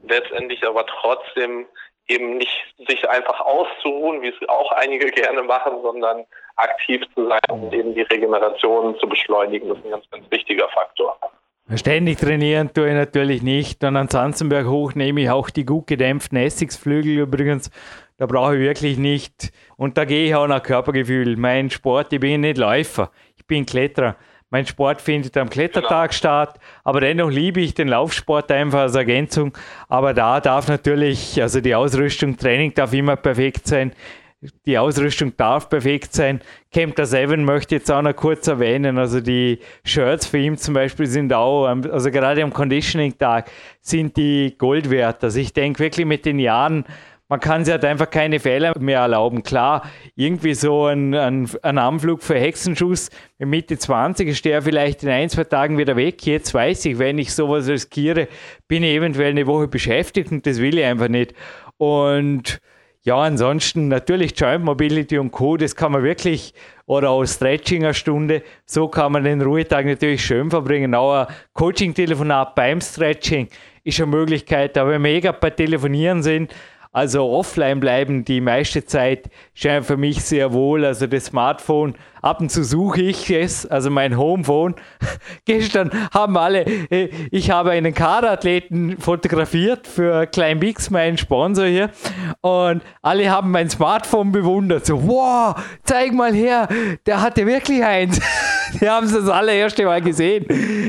Letztendlich aber trotzdem eben nicht sich einfach auszuruhen, wie es auch einige gerne machen, sondern aktiv zu sein und eben die Regeneration zu beschleunigen. Das ist ein ganz, ganz wichtiger Faktor. Ständig trainieren tue ich natürlich nicht. Und an Zanzenberg hoch nehme ich auch die gut gedämpften Essigsflügel übrigens. Da brauche ich wirklich nicht. Und da gehe ich auch nach Körpergefühl. Mein Sport, ich bin nicht Läufer, ich bin Kletterer. Mein Sport findet am Klettertag genau. statt, aber dennoch liebe ich den Laufsport einfach als Ergänzung. Aber da darf natürlich, also die Ausrüstung, Training darf immer perfekt sein. Die Ausrüstung darf perfekt sein. Camp der Seven möchte ich jetzt auch noch kurz erwähnen. Also die Shirts für ihn zum Beispiel sind auch, also gerade am Conditioning-Tag sind die Gold wert. Also ich denke wirklich mit den Jahren, man kann sich halt einfach keine Fehler mehr erlauben. Klar, irgendwie so ein, ein, ein Anflug für Hexenschuss mit Mitte 20 ist der vielleicht in ein, zwei Tagen wieder weg. Jetzt weiß ich, wenn ich sowas riskiere, bin ich eventuell eine Woche beschäftigt und das will ich einfach nicht. Und ja, ansonsten natürlich Joint Mobility und Co., das kann man wirklich, oder auch Stretching eine Stunde, so kann man den Ruhetag natürlich schön verbringen. Auch ein Coaching-Telefonat beim Stretching ist eine Möglichkeit, aber wenn wir gerade bei Telefonieren sind, also offline bleiben die meiste Zeit scheint für mich sehr wohl. Also das Smartphone, ab und zu suche ich es, also mein Homephone. Gestern haben alle, äh, ich habe einen Kaderathleten fotografiert für Klein Bix, meinen Sponsor hier. Und alle haben mein Smartphone bewundert. So, wow, zeig mal her, der hatte wirklich eins. Die haben es das allererste Mal gesehen.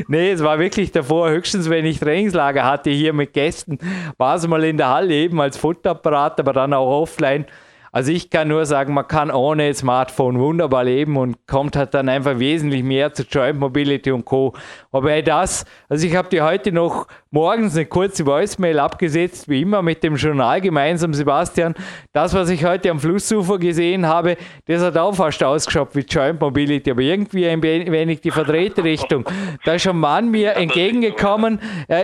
Nee, es war wirklich davor, höchstens wenn ich Trainingslager hatte hier mit Gästen, war es mal in der Halle eben als Fotoapparat, aber dann auch offline. Also ich kann nur sagen, man kann ohne Smartphone wunderbar leben und kommt halt dann einfach wesentlich mehr zu Joint Mobility und Co. Wobei das, also ich habe dir heute noch morgens eine kurze Voicemail abgesetzt, wie immer mit dem Journal gemeinsam, Sebastian. Das, was ich heute am Flussufer gesehen habe, das hat auch fast ausgeschaut wie Joint Mobility, aber irgendwie ein wenig die verdrehte Richtung. Da ist ein Mann mir entgegengekommen.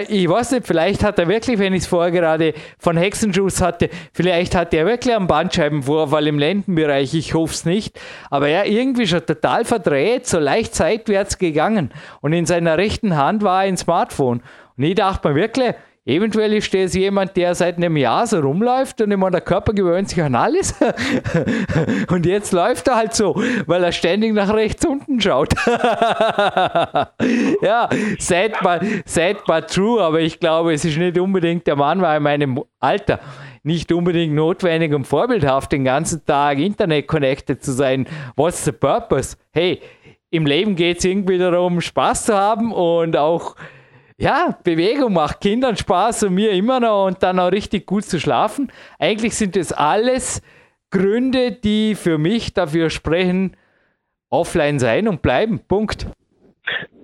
Ich weiß nicht, vielleicht hat er wirklich, wenn ich es vorher gerade von Hexenschuss hatte, vielleicht hat er wirklich einen Bandscheibenvorfall im Lendenbereich. Ich hoffe es nicht. Aber er irgendwie schon total verdreht, so leicht seitwärts gegangen. Und in seiner rechten Hand war ein Smartphone. Ich dachte mir wirklich, eventuell ist das jemand, der seit einem Jahr so rumläuft und immer der Körper gewöhnt sich an alles. und jetzt läuft er halt so, weil er ständig nach rechts unten schaut. ja, sad but, sad but true, aber ich glaube, es ist nicht unbedingt, der Mann war in meinem Alter nicht unbedingt notwendig und vorbildhaft, den ganzen Tag Internet connected zu sein. What's the purpose? Hey, im Leben geht es irgendwie darum, Spaß zu haben und auch ja, Bewegung macht Kindern Spaß und mir immer noch und dann auch richtig gut zu schlafen. Eigentlich sind das alles Gründe, die für mich dafür sprechen, offline sein und bleiben. Punkt.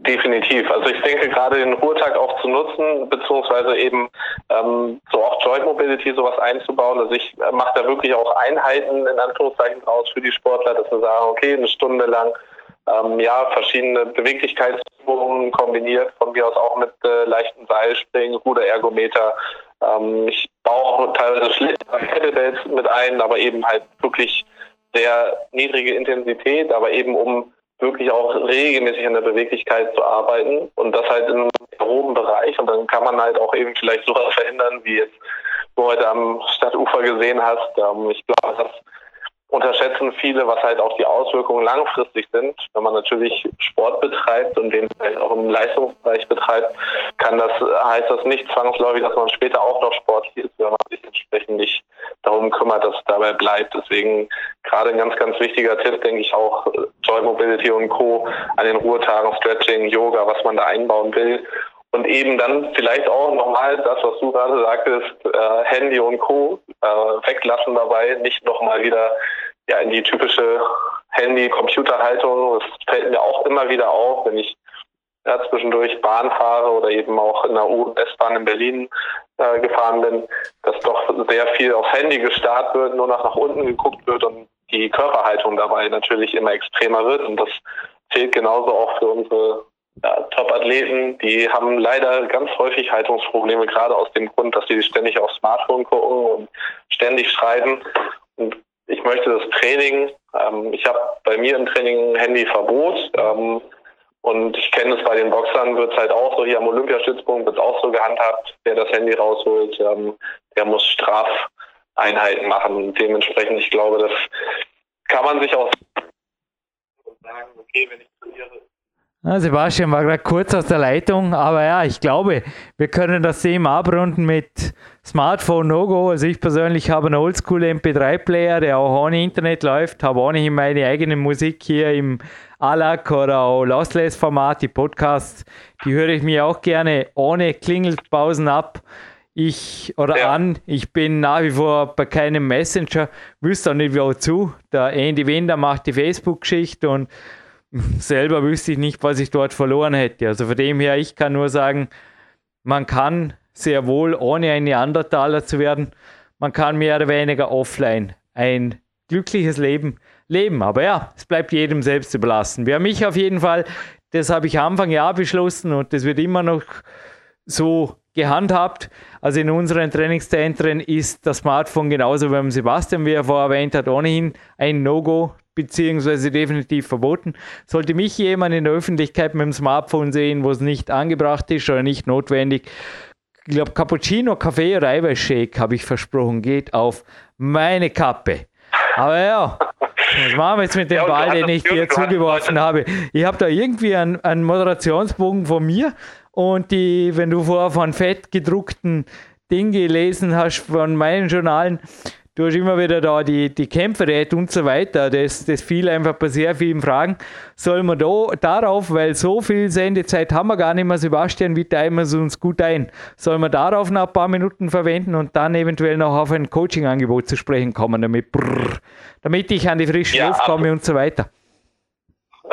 Definitiv. Also ich denke gerade den Ruhetag auch zu nutzen, beziehungsweise eben ähm, so auch Joint Mobility sowas einzubauen. Also ich äh, mache da wirklich auch Einheiten in Anführungszeichen draus für die Sportler, dass wir sagen, okay, eine Stunde lang ähm, ja, verschiedene Beweglichkeitsübungen kombiniert, von mir aus auch mit äh, leichten Seilspringen, Ruderergometer. Ähm, ich baue auch teilweise Kettlebells mit ein, aber eben halt wirklich sehr niedrige Intensität, aber eben um wirklich auch regelmäßig an der Beweglichkeit zu arbeiten und das halt im groben Bereich und dann kann man halt auch eben vielleicht sowas verändern, wie jetzt du heute am Stadtufer gesehen hast. Ähm, ich glaube, das unterschätzen viele, was halt auch die Auswirkungen langfristig sind. Wenn man natürlich Sport betreibt und den vielleicht auch im Leistungsbereich betreibt, kann das, heißt das nicht zwangsläufig, dass man später auch noch sportlich ist, wenn man sich entsprechend nicht darum kümmert, dass es dabei bleibt. Deswegen gerade ein ganz, ganz wichtiger Tipp, denke ich auch, Joy Mobility und Co. an den Ruhetagen, Stretching, Yoga, was man da einbauen will und eben dann vielleicht auch nochmal das, was du gerade sagtest, äh, Handy und Co. Äh, weglassen dabei, nicht nochmal wieder ja, in die typische Handy-Computer-Haltung. Das fällt mir auch immer wieder auf, wenn ich ja, zwischendurch Bahn fahre oder eben auch in der U-S-Bahn in Berlin äh, gefahren bin, dass doch sehr viel aufs Handy gestarrt wird, nur noch nach unten geguckt wird und die Körperhaltung dabei natürlich immer extremer wird. Und das fehlt genauso auch für unsere ja, Top-Athleten, die haben leider ganz häufig Haltungsprobleme, gerade aus dem Grund, dass sie ständig aufs Smartphone gucken und ständig schreiben. Und ich möchte das Training, ähm, ich habe bei mir im Training ein Handyverbot. Ähm, und ich kenne es bei den Boxern, wird es halt auch so, hier am Olympiastützpunkt wird es auch so gehandhabt, wer das Handy rausholt, ähm, der muss Strafeinheiten machen. Dementsprechend, ich glaube, das kann man sich auch sagen, okay, wenn ich trainiere, Sebastian war gerade kurz aus der Leitung, aber ja, ich glaube, wir können das Thema abrunden mit Smartphone No-Go. Also ich persönlich habe einen Oldschool MP3-Player, der auch ohne Internet läuft, habe ohnehin meine eigene Musik hier im ALAC oder auch Lossless-Format, die Podcasts, die höre ich mir auch gerne ohne Klingelpausen ab. Ich oder ja. an, ich bin nach wie vor bei keinem Messenger, wüsste auch nicht wozu. Der Andy Wender macht die Facebook-Geschichte und selber wüsste ich nicht, was ich dort verloren hätte. Also von dem her, ich kann nur sagen, man kann sehr wohl, ohne ein Neandertaler zu werden, man kann mehr oder weniger offline ein glückliches Leben leben. Aber ja, es bleibt jedem selbst überlassen. Wer mich auf jeden Fall, das habe ich Anfang Jahr beschlossen und das wird immer noch so gehandhabt. Also in unseren Trainingszentren ist das Smartphone genauso wie Sebastian, wie er vorher erwähnt hat, ohnehin ein No-Go beziehungsweise definitiv verboten. Sollte mich jemand in der Öffentlichkeit mit dem Smartphone sehen, wo es nicht angebracht ist oder nicht notwendig, ich glaube Cappuccino, Kaffee oder Eiweißshake, habe ich versprochen, geht auf meine Kappe. Aber ja, was machen wir jetzt mit dem ja, Ball, den ich dir zugeworfen habe? Ich habe da irgendwie einen, einen Moderationsbogen von mir und die, wenn du vorher von fett gedruckten Ding gelesen hast von meinen Journalen, du hast immer wieder da die, die Kämpferät und so weiter. Das, das fiel einfach bei sehr vielen Fragen. Soll man da darauf, weil so viel Sendezeit haben wir gar nicht mehr, Sebastian, wie teilen wir es uns gut ein? Soll man darauf noch ein paar Minuten verwenden und dann eventuell noch auf ein Coaching-Angebot zu sprechen kommen, damit, brrr, damit ich an die frische ja, Luft komme und so weiter?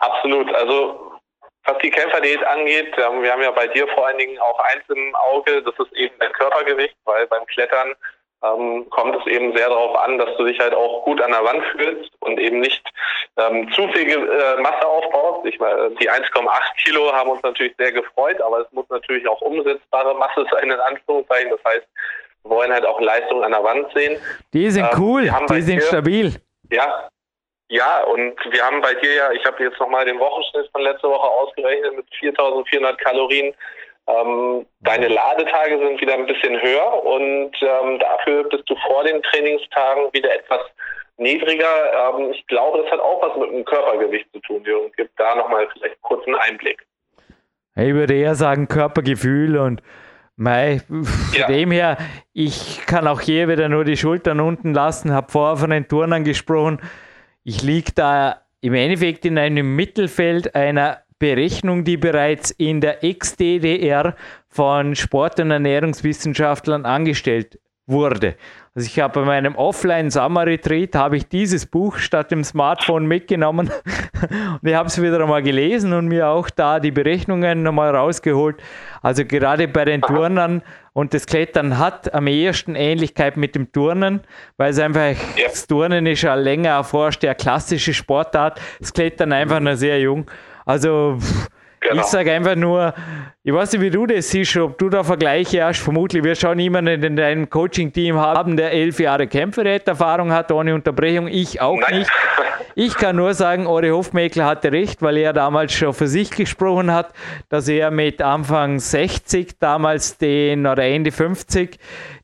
Absolut. Also was die Kämpferdiät angeht, wir haben ja bei dir vor allen Dingen auch eins im Auge, das ist eben dein Körpergewicht, weil beim Klettern ähm, kommt es eben sehr darauf an, dass du dich halt auch gut an der Wand fühlst und eben nicht ähm, zu viel äh, Masse aufbaust. Ich meine, die 1,8 Kilo haben uns natürlich sehr gefreut, aber es muss natürlich auch umsetzbare Masse sein, in Anführungszeichen. Das heißt, wir wollen halt auch Leistung an der Wand sehen. Die sind ähm, cool, die sind dir, stabil. Ja, ja, und wir haben bei dir ja, ich habe jetzt nochmal den Wochenschnitt von letzter Woche ausgerechnet mit 4400 Kalorien. Ähm, deine Ladetage sind wieder ein bisschen höher und ähm, dafür bist du vor den Trainingstagen wieder etwas niedriger. Ähm, ich glaube, das hat auch was mit dem Körpergewicht zu tun. Jürgen, gib da nochmal vielleicht kurz einen Einblick. Ich würde eher sagen Körpergefühl und Mei, von ja. dem her, ich kann auch hier wieder nur die Schultern unten lassen, habe vorher von den Turnern gesprochen. Ich liege da im Endeffekt in einem Mittelfeld einer Berechnung, die bereits in der Ex-DDR von Sport- und Ernährungswissenschaftlern angestellt wurde. Also ich habe bei meinem Offline-Summer-Retreat habe ich dieses Buch statt dem Smartphone mitgenommen und ich habe es wieder einmal gelesen und mir auch da die Berechnungen nochmal rausgeholt. Also gerade bei den Turnern und das Klettern hat am ehesten Ähnlichkeit mit dem Turnen, weil es einfach, ja. das Turnen ist ja länger erforscht, der klassische Sportart, das Klettern einfach noch sehr jung. Also genau. ich sage einfach nur, ich weiß nicht, wie du das siehst, ob du da Vergleiche hast. Vermutlich wirst du auch niemanden in deinem Coaching-Team haben, der elf Jahre Kämpferät-Erfahrung hat, ohne Unterbrechung. Ich auch Nein. nicht. Ich kann nur sagen, Ori Hofmeckler hatte recht, weil er damals schon für sich gesprochen hat, dass er mit Anfang 60, damals den oder Ende 50,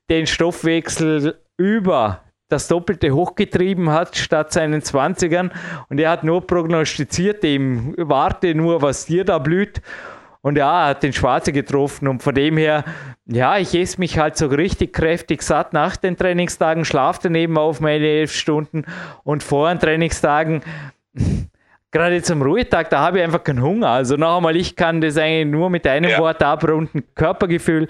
den Stoffwechsel über das Doppelte hochgetrieben hat statt seinen 20ern. Und er hat nur prognostiziert, eben warte nur, was dir da blüht. Und ja, er hat den Schwarze getroffen. Und von dem her, ja, ich esse mich halt so richtig kräftig satt nach den Trainingstagen, schlafe daneben auf meine elf Stunden und vor den Trainingstagen gerade zum Ruhetag, da habe ich einfach keinen Hunger. Also noch einmal, ich kann das eigentlich nur mit einem ja. Wort abrunden, Körpergefühl.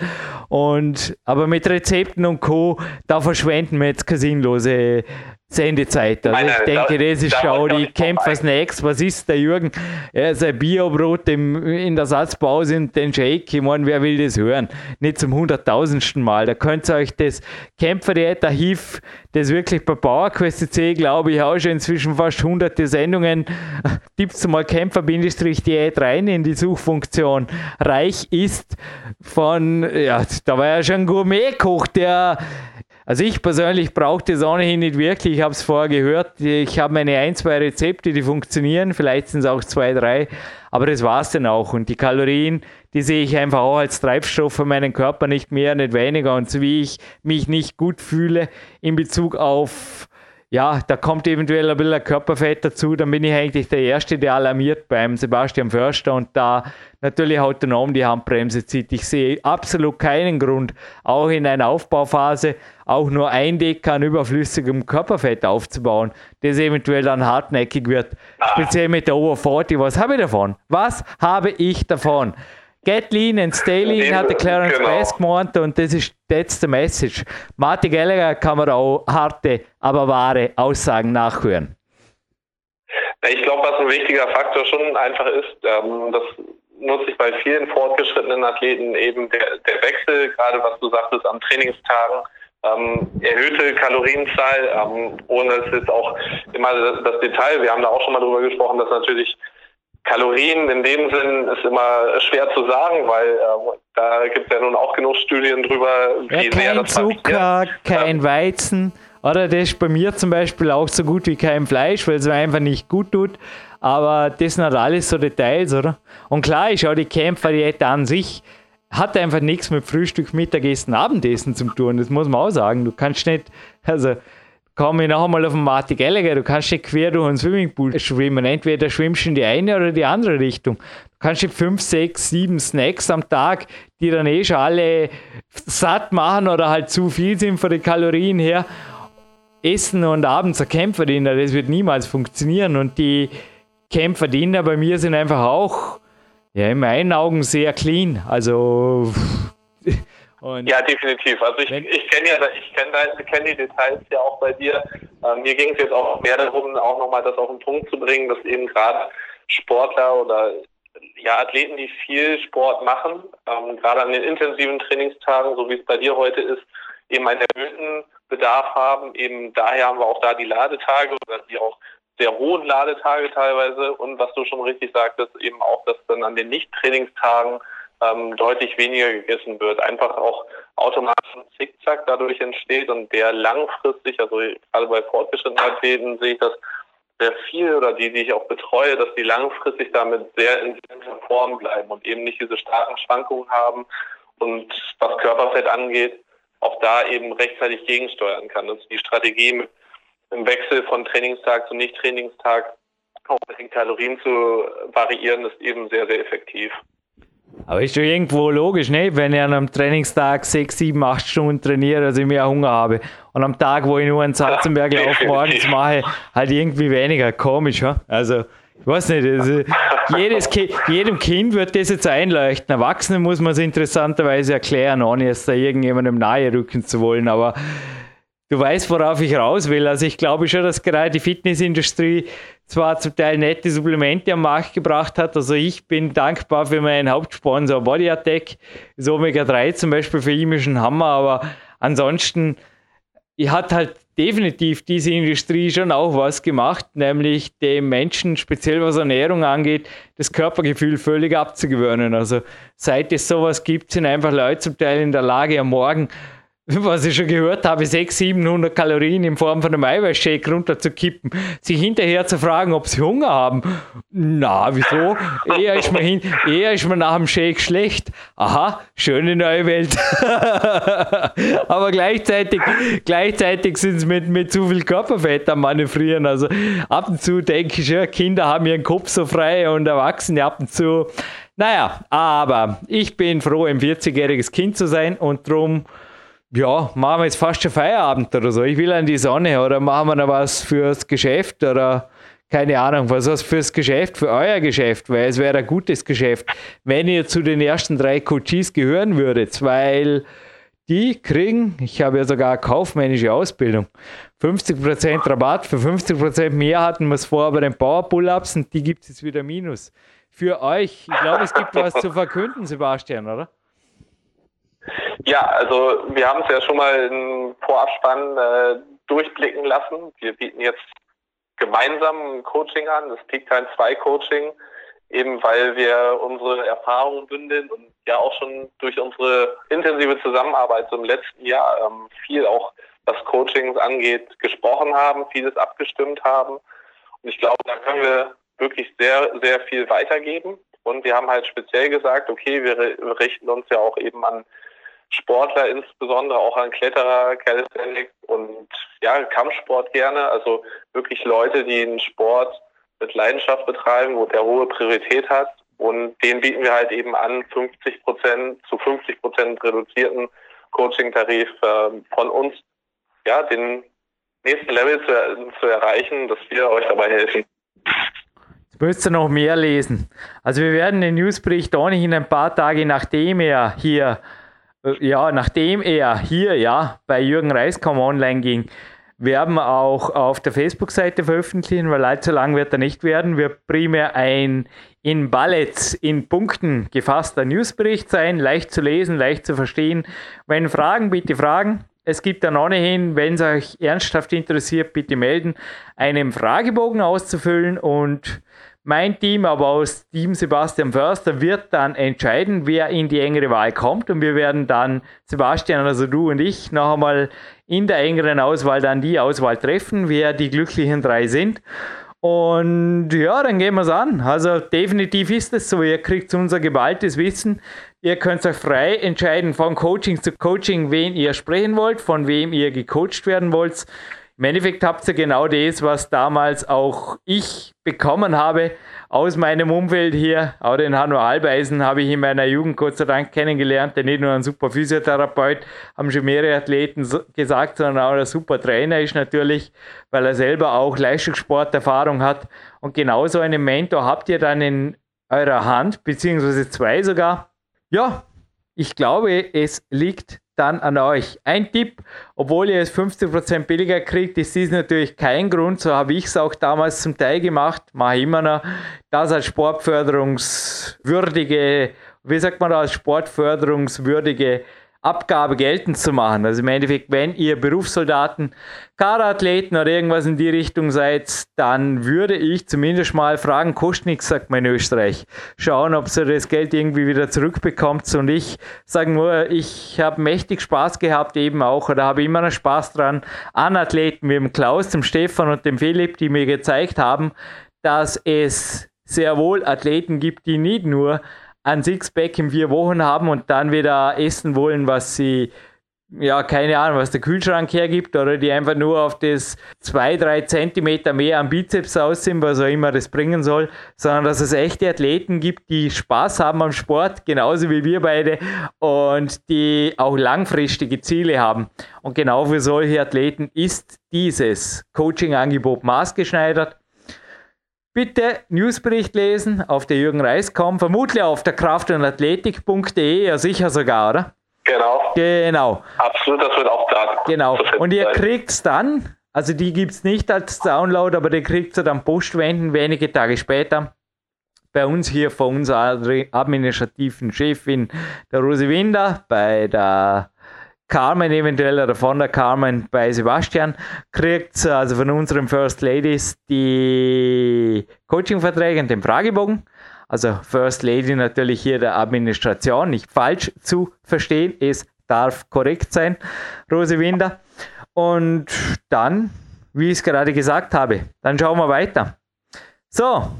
Und, aber mit Rezepten und Co., da verschwenden wir jetzt keine sinnlose Sendezeit. Also ich denke, das ist schau die Kämpfer-Snacks. Was ist der Jürgen? Er ist ein Biobrot im, in der Satzpause und den Shake. Ich meine, wer will das hören? Nicht zum hunderttausendsten Mal. Da könnt ihr euch das Kämpfer-Diät-Archiv, das wirklich bei PowerQuest C, glaube ich, auch schon inzwischen fast hunderte Sendungen, tippt mal Kämpfer-Diät rein in die Suchfunktion. Reich ist von, ja, da war ja schon ein Gourmet-Koch, der also ich persönlich brauche das ohnehin nicht wirklich. Ich habe es vorher gehört. Ich habe meine ein, zwei Rezepte, die funktionieren. Vielleicht sind es auch zwei, drei. Aber das war es dann auch. Und die Kalorien, die sehe ich einfach auch als Treibstoff für meinen Körper, nicht mehr, nicht weniger. Und so wie ich mich nicht gut fühle in Bezug auf ja, da kommt eventuell ein bisschen Körperfett dazu, dann bin ich eigentlich der Erste, der alarmiert beim Sebastian Förster und da natürlich autonom die Handbremse zieht. Ich sehe absolut keinen Grund, auch in einer Aufbauphase, auch nur ein Deck an überflüssigem Körperfett aufzubauen, das eventuell dann hartnäckig wird. Speziell mit der Over 40. Was habe ich davon? Was habe ich davon? Get lean and stay lean, hat der Clarence genau. Bass gemeint und das ist that's the message. Martin Gallagher kann man auch harte, aber wahre Aussagen nachhören. Ich glaube, was ein wichtiger Faktor schon einfach ist, ähm, das nutze ich bei vielen fortgeschrittenen Athleten eben der, der Wechsel, gerade was du sagtest, an Trainingstagen, ähm, erhöhte Kalorienzahl, ähm, ohne es jetzt auch immer das, das, Detail, wir haben da auch schon mal drüber gesprochen, dass natürlich Kalorien in dem Sinn ist immer schwer zu sagen, weil äh, da gibt es ja nun auch genug Studien drüber, wie ja, sehr das Zucker, kein ähm, Weizen. Oder das ist bei mir zum Beispiel auch so gut wie kein Fleisch, weil es mir einfach nicht gut tut. Aber das sind halt alles so Details, oder? Und klar ist auch die Kämpferdiät an sich, hat einfach nichts mit Frühstück, Mittagessen, Abendessen zu tun. Das muss man auch sagen. Du kannst nicht, also komme ich noch einmal auf den Martin Gallagher, du kannst nicht quer durch einen Swimmingpool schwimmen. Entweder schwimmst du in die eine oder die andere Richtung. Du kannst nicht fünf, sechs, sieben Snacks am Tag, die dann eh schon alle satt machen oder halt zu viel sind von den Kalorien her, essen und abends ein Kämpferdiener. Das wird niemals funktionieren. Und die Kämpferdiener bei mir sind einfach auch, ja, in meinen Augen sehr clean. Also und ja, definitiv. Also ich, ich kenne ja, ich kenne kenn die Details ja auch bei dir. Ähm, mir ging es jetzt auch mehr darum, auch nochmal das auf den Punkt zu bringen, dass eben gerade Sportler oder ja, Athleten, die viel Sport machen, ähm, gerade an den intensiven Trainingstagen, so wie es bei dir heute ist, eben einen erhöhten Bedarf haben. Eben daher haben wir auch da die Ladetage oder die auch sehr hohen Ladetage teilweise. Und was du schon richtig sagtest, eben auch, dass dann an den Nicht-Trainingstagen ähm, deutlich weniger gegessen wird. Einfach auch automatisch ein Zickzack dadurch entsteht und der langfristig, also gerade bei fortgeschrittenen Athleten sehe ich das sehr viel oder die, die ich auch betreue, dass die langfristig damit sehr in Form bleiben und eben nicht diese starken Schwankungen haben und was Körperfett angeht, auch da eben rechtzeitig gegensteuern kann. Das die Strategie mit im Wechsel von Trainingstag zu Nicht-Trainingstag auch mit den Kalorien zu variieren, ist eben sehr, sehr effektiv. Aber ist doch irgendwo logisch, ne? wenn ich an einem Trainingstag sechs, sieben, acht Stunden trainiere, dass ich mehr Hunger habe. Und am Tag, wo ich nur einen Salzenberglauf morgens mache, halt irgendwie weniger. Komisch, ja? Also, ich weiß nicht. Also, jedes Ki jedem Kind wird das jetzt einleuchten. Erwachsenen muss man es interessanterweise erklären, ohne jetzt da irgendjemandem nahe rücken zu wollen. Aber du weißt, worauf ich raus will. Also ich glaube schon, dass gerade die Fitnessindustrie zwar zum Teil nette Supplemente am Markt gebracht hat. Also ich bin dankbar für meinen Hauptsponsor Body Attack. Das Omega 3 zum Beispiel für ihn ist ein Hammer, aber ansonsten hat halt definitiv diese Industrie schon auch was gemacht, nämlich dem Menschen, speziell was Ernährung angeht, das Körpergefühl völlig abzugewöhnen. Also seit es sowas gibt, sind einfach Leute zum Teil in der Lage, am Morgen was ich schon gehört habe, 600, 700 Kalorien in Form von einem Eiweißshake runterzukippen, sich hinterher zu fragen, ob sie Hunger haben. Na, wieso? Eher ist man, hin, eher ist man nach dem Shake schlecht. Aha, schöne neue Welt. Aber gleichzeitig, gleichzeitig sind sie mit, mit zu viel Körperfett am Manövrieren. Also ab und zu denke ich, ja, Kinder haben ihren Kopf so frei und Erwachsene ab und zu. Naja, aber ich bin froh, ein 40-jähriges Kind zu sein und darum ja, machen wir jetzt fast schon Feierabend oder so. Ich will an die Sonne oder machen wir noch was fürs Geschäft oder keine Ahnung, was ist fürs Geschäft, für euer Geschäft, weil es wäre ein gutes Geschäft, wenn ihr zu den ersten drei Coaches gehören würdet, weil die kriegen, ich habe ja sogar kaufmännische Ausbildung, 50% Rabatt, für 50% mehr hatten wir es vorher bei den Power Pull-Ups und die gibt es jetzt wieder minus. Für euch, ich glaube, es gibt was zu verkünden, Sebastian, oder? Ja, also wir haben es ja schon mal im Vorabspann äh, durchblicken lassen. Wir bieten jetzt gemeinsam ein Coaching an, das Peak Time 2 Coaching, eben weil wir unsere Erfahrungen bündeln und ja auch schon durch unsere intensive Zusammenarbeit so im letzten Jahr ähm, viel auch was Coachings angeht, gesprochen haben, vieles abgestimmt haben. Und ich glaube, da können wir wirklich sehr, sehr viel weitergeben. Und wir haben halt speziell gesagt, okay, wir richten uns ja auch eben an Sportler, insbesondere auch an Kletterer, Calisthenics und ja, Kampfsport gerne. Also wirklich Leute, die einen Sport mit Leidenschaft betreiben, wo der hohe Priorität hat. Und denen bieten wir halt eben an, 50 Prozent zu 50 Prozent reduzierten Coaching-Tarif äh, von uns, ja, den nächsten Level zu, zu erreichen, dass wir euch dabei helfen. Jetzt müsst ihr noch mehr lesen. Also wir werden den Newsbericht ohnehin ein paar Tage nachdem er hier ja, nachdem er hier ja bei Jürgen Reiskamp online ging, werden wir auch auf der Facebook-Seite veröffentlichen, weil allzu lang wird er nicht werden. Wird primär ein in Ballets, in Punkten gefasster Newsbericht sein, leicht zu lesen, leicht zu verstehen. Wenn Fragen, bitte Fragen. Es gibt dann ohnehin, wenn es euch ernsthaft interessiert, bitte melden, einen Fragebogen auszufüllen und mein Team, aber aus Team Sebastian Förster, wird dann entscheiden, wer in die engere Wahl kommt. Und wir werden dann, Sebastian, also du und ich, noch einmal in der engeren Auswahl dann die Auswahl treffen, wer die glücklichen drei sind. Und ja, dann gehen wir es an. Also definitiv ist es so, ihr kriegt unser geballtes Wissen. Ihr könnt euch frei entscheiden von Coaching zu Coaching, wen ihr sprechen wollt, von wem ihr gecoacht werden wollt. Im Endeffekt habt ihr genau das, was damals auch ich bekommen habe aus meinem Umfeld hier. Auch den Hanno Albeisen habe ich in meiner Jugend Gott sei Dank kennengelernt, der nicht nur ein super Physiotherapeut, haben schon mehrere Athleten gesagt, sondern auch ein super Trainer ist natürlich, weil er selber auch Leistungssporterfahrung hat. Und genauso einen Mentor habt ihr dann in eurer Hand, beziehungsweise zwei sogar. Ja, ich glaube, es liegt dann an euch. Ein Tipp, obwohl ihr es 50% billiger kriegt, ist dies natürlich kein Grund, so habe ich es auch damals zum Teil gemacht, mache immer noch, das als sportförderungswürdige, wie sagt man da, als sportförderungswürdige Abgabe geltend zu machen. Also im Endeffekt, wenn ihr Berufssoldaten, Kaderathleten oder irgendwas in die Richtung seid, dann würde ich zumindest mal fragen, kostet nichts, sagt man in Österreich. Schauen, ob ihr das Geld irgendwie wieder zurückbekommt. Und ich sage nur, ich habe mächtig Spaß gehabt eben auch oder habe immer noch Spaß dran an Athleten wie dem Klaus, dem Stefan und dem Philipp, die mir gezeigt haben, dass es sehr wohl Athleten gibt, die nicht nur ein Sixpack in vier Wochen haben und dann wieder essen wollen, was sie, ja, keine Ahnung, was der Kühlschrank hergibt oder die einfach nur auf das zwei, drei Zentimeter mehr am Bizeps aus sind, was auch immer das bringen soll, sondern dass es echte Athleten gibt, die Spaß haben am Sport, genauso wie wir beide und die auch langfristige Ziele haben. Und genau für solche Athleten ist dieses Coaching-Angebot maßgeschneidert Bitte Newsbericht lesen auf der Jürgen Reis.com, vermutlich auf der Kraft- und Athletik.de, ja sicher sogar, oder? Genau. Genau. Absolut, das wird auch da. Genau. Und ihr kriegt es dann, also die gibt es nicht als Download, aber die kriegt ihr dann postwenden wenige Tage später bei uns hier von unserer administrativen Chefin, der Rose Winder, bei der Carmen eventuell oder von der Carmen bei Sebastian kriegt also von unseren First Ladies die Coaching-Verträge und den Fragebogen. Also First Lady natürlich hier der Administration, nicht falsch zu verstehen, es darf korrekt sein, Rose Winder. Und dann, wie ich es gerade gesagt habe, dann schauen wir weiter. So,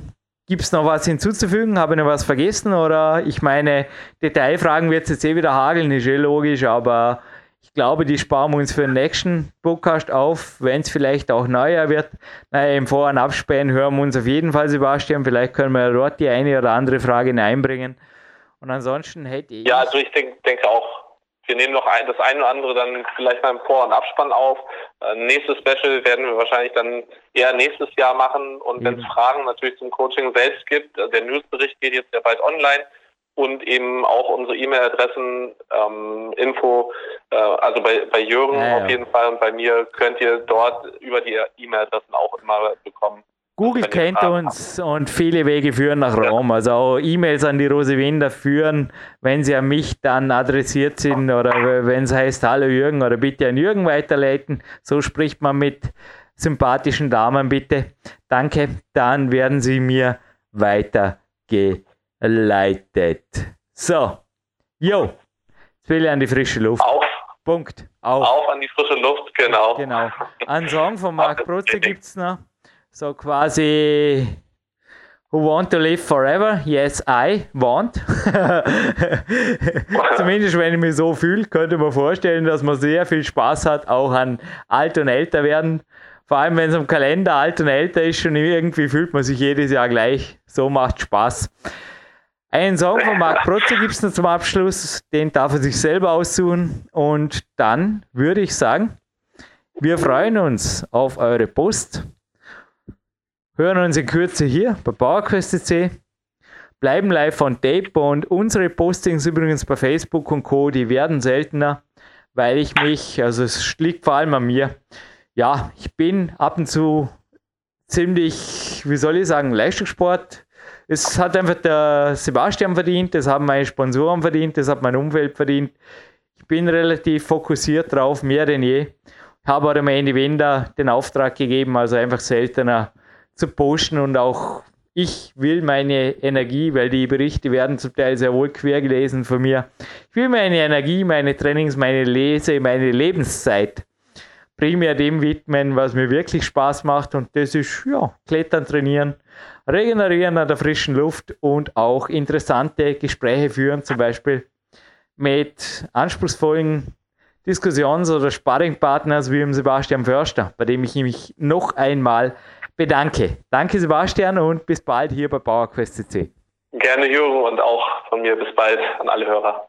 Gibt es noch was hinzuzufügen? Habe ich noch was vergessen? Oder ich meine, Detailfragen wird es jetzt eh wieder hageln, ist eh logisch, aber ich glaube, die sparen wir uns für den nächsten Podcast auf, wenn es vielleicht auch neuer wird. Naja, im Vor- und Abspähen hören wir uns auf jeden Fall, Sebastian. Vielleicht können wir dort die eine oder andere Frage einbringen. Und ansonsten hätte ich. Ja, also ich denk, denke auch, wir nehmen noch ein, das eine oder andere dann vielleicht mal im Vor- und Abspann auf. Äh, nächstes Special werden wir wahrscheinlich dann eher nächstes Jahr machen. Und wenn es Fragen natürlich zum Coaching selbst gibt, äh, der Newsbericht geht jetzt ja bald online und eben auch unsere E-Mail-Adressen, ähm, Info, äh, also bei, bei Jürgen ja, ja. auf jeden Fall und bei mir könnt ihr dort über die E-Mail-Adressen auch immer bekommen. Google kennt uns und viele Wege führen nach Rom. Also auch E-Mails an die Rose Winder führen, wenn sie an mich dann adressiert sind oder wenn es heißt, hallo Jürgen oder bitte an Jürgen weiterleiten. So spricht man mit sympathischen Damen bitte. Danke, dann werden sie mir weitergeleitet. So, jo, jetzt will ich an die frische Luft. Auf. Punkt. Auf. Auf an die frische Luft, genau. Genau. Ein Song von Marc Protze gibt es noch. So quasi Who want to live forever? Yes, I want. Zumindest wenn ich mich so fühle, könnte man vorstellen, dass man sehr viel Spaß hat, auch an alt und älter werden. Vor allem, wenn es am Kalender alt und älter ist und irgendwie fühlt man sich jedes Jahr gleich. So macht Spaß. Einen Song von Marc Protze gibt es noch zum Abschluss. Den darf er sich selber aussuchen. Und dann würde ich sagen, wir freuen uns auf eure Post hören uns in Kürze hier bei PowerQuest.c, bleiben live on Tape und unsere Postings übrigens bei Facebook und Co., die werden seltener, weil ich mich, also es liegt vor allem an mir, ja, ich bin ab und zu ziemlich, wie soll ich sagen, Leistungssport. Es hat einfach der Sebastian verdient, das haben meine Sponsoren verdient, das hat mein Umfeld verdient. Ich bin relativ fokussiert drauf, mehr denn je. Habe aber am Ende Wender den Auftrag gegeben, also einfach seltener zu posten und auch ich will meine Energie, weil die Berichte werden zum Teil sehr wohl quer gelesen von mir. Ich will meine Energie, meine Trainings, meine Lese, meine Lebenszeit primär dem widmen, was mir wirklich Spaß macht und das ist ja Klettern, Trainieren, Regenerieren an der frischen Luft und auch interessante Gespräche führen, zum Beispiel mit anspruchsvollen Diskussions- oder Sparringpartners wie dem Sebastian Förster, bei dem ich mich noch einmal bedanke. Danke Sebastian und bis bald hier bei PowerQuest. Gerne Jürgen und auch von mir bis bald an alle Hörer.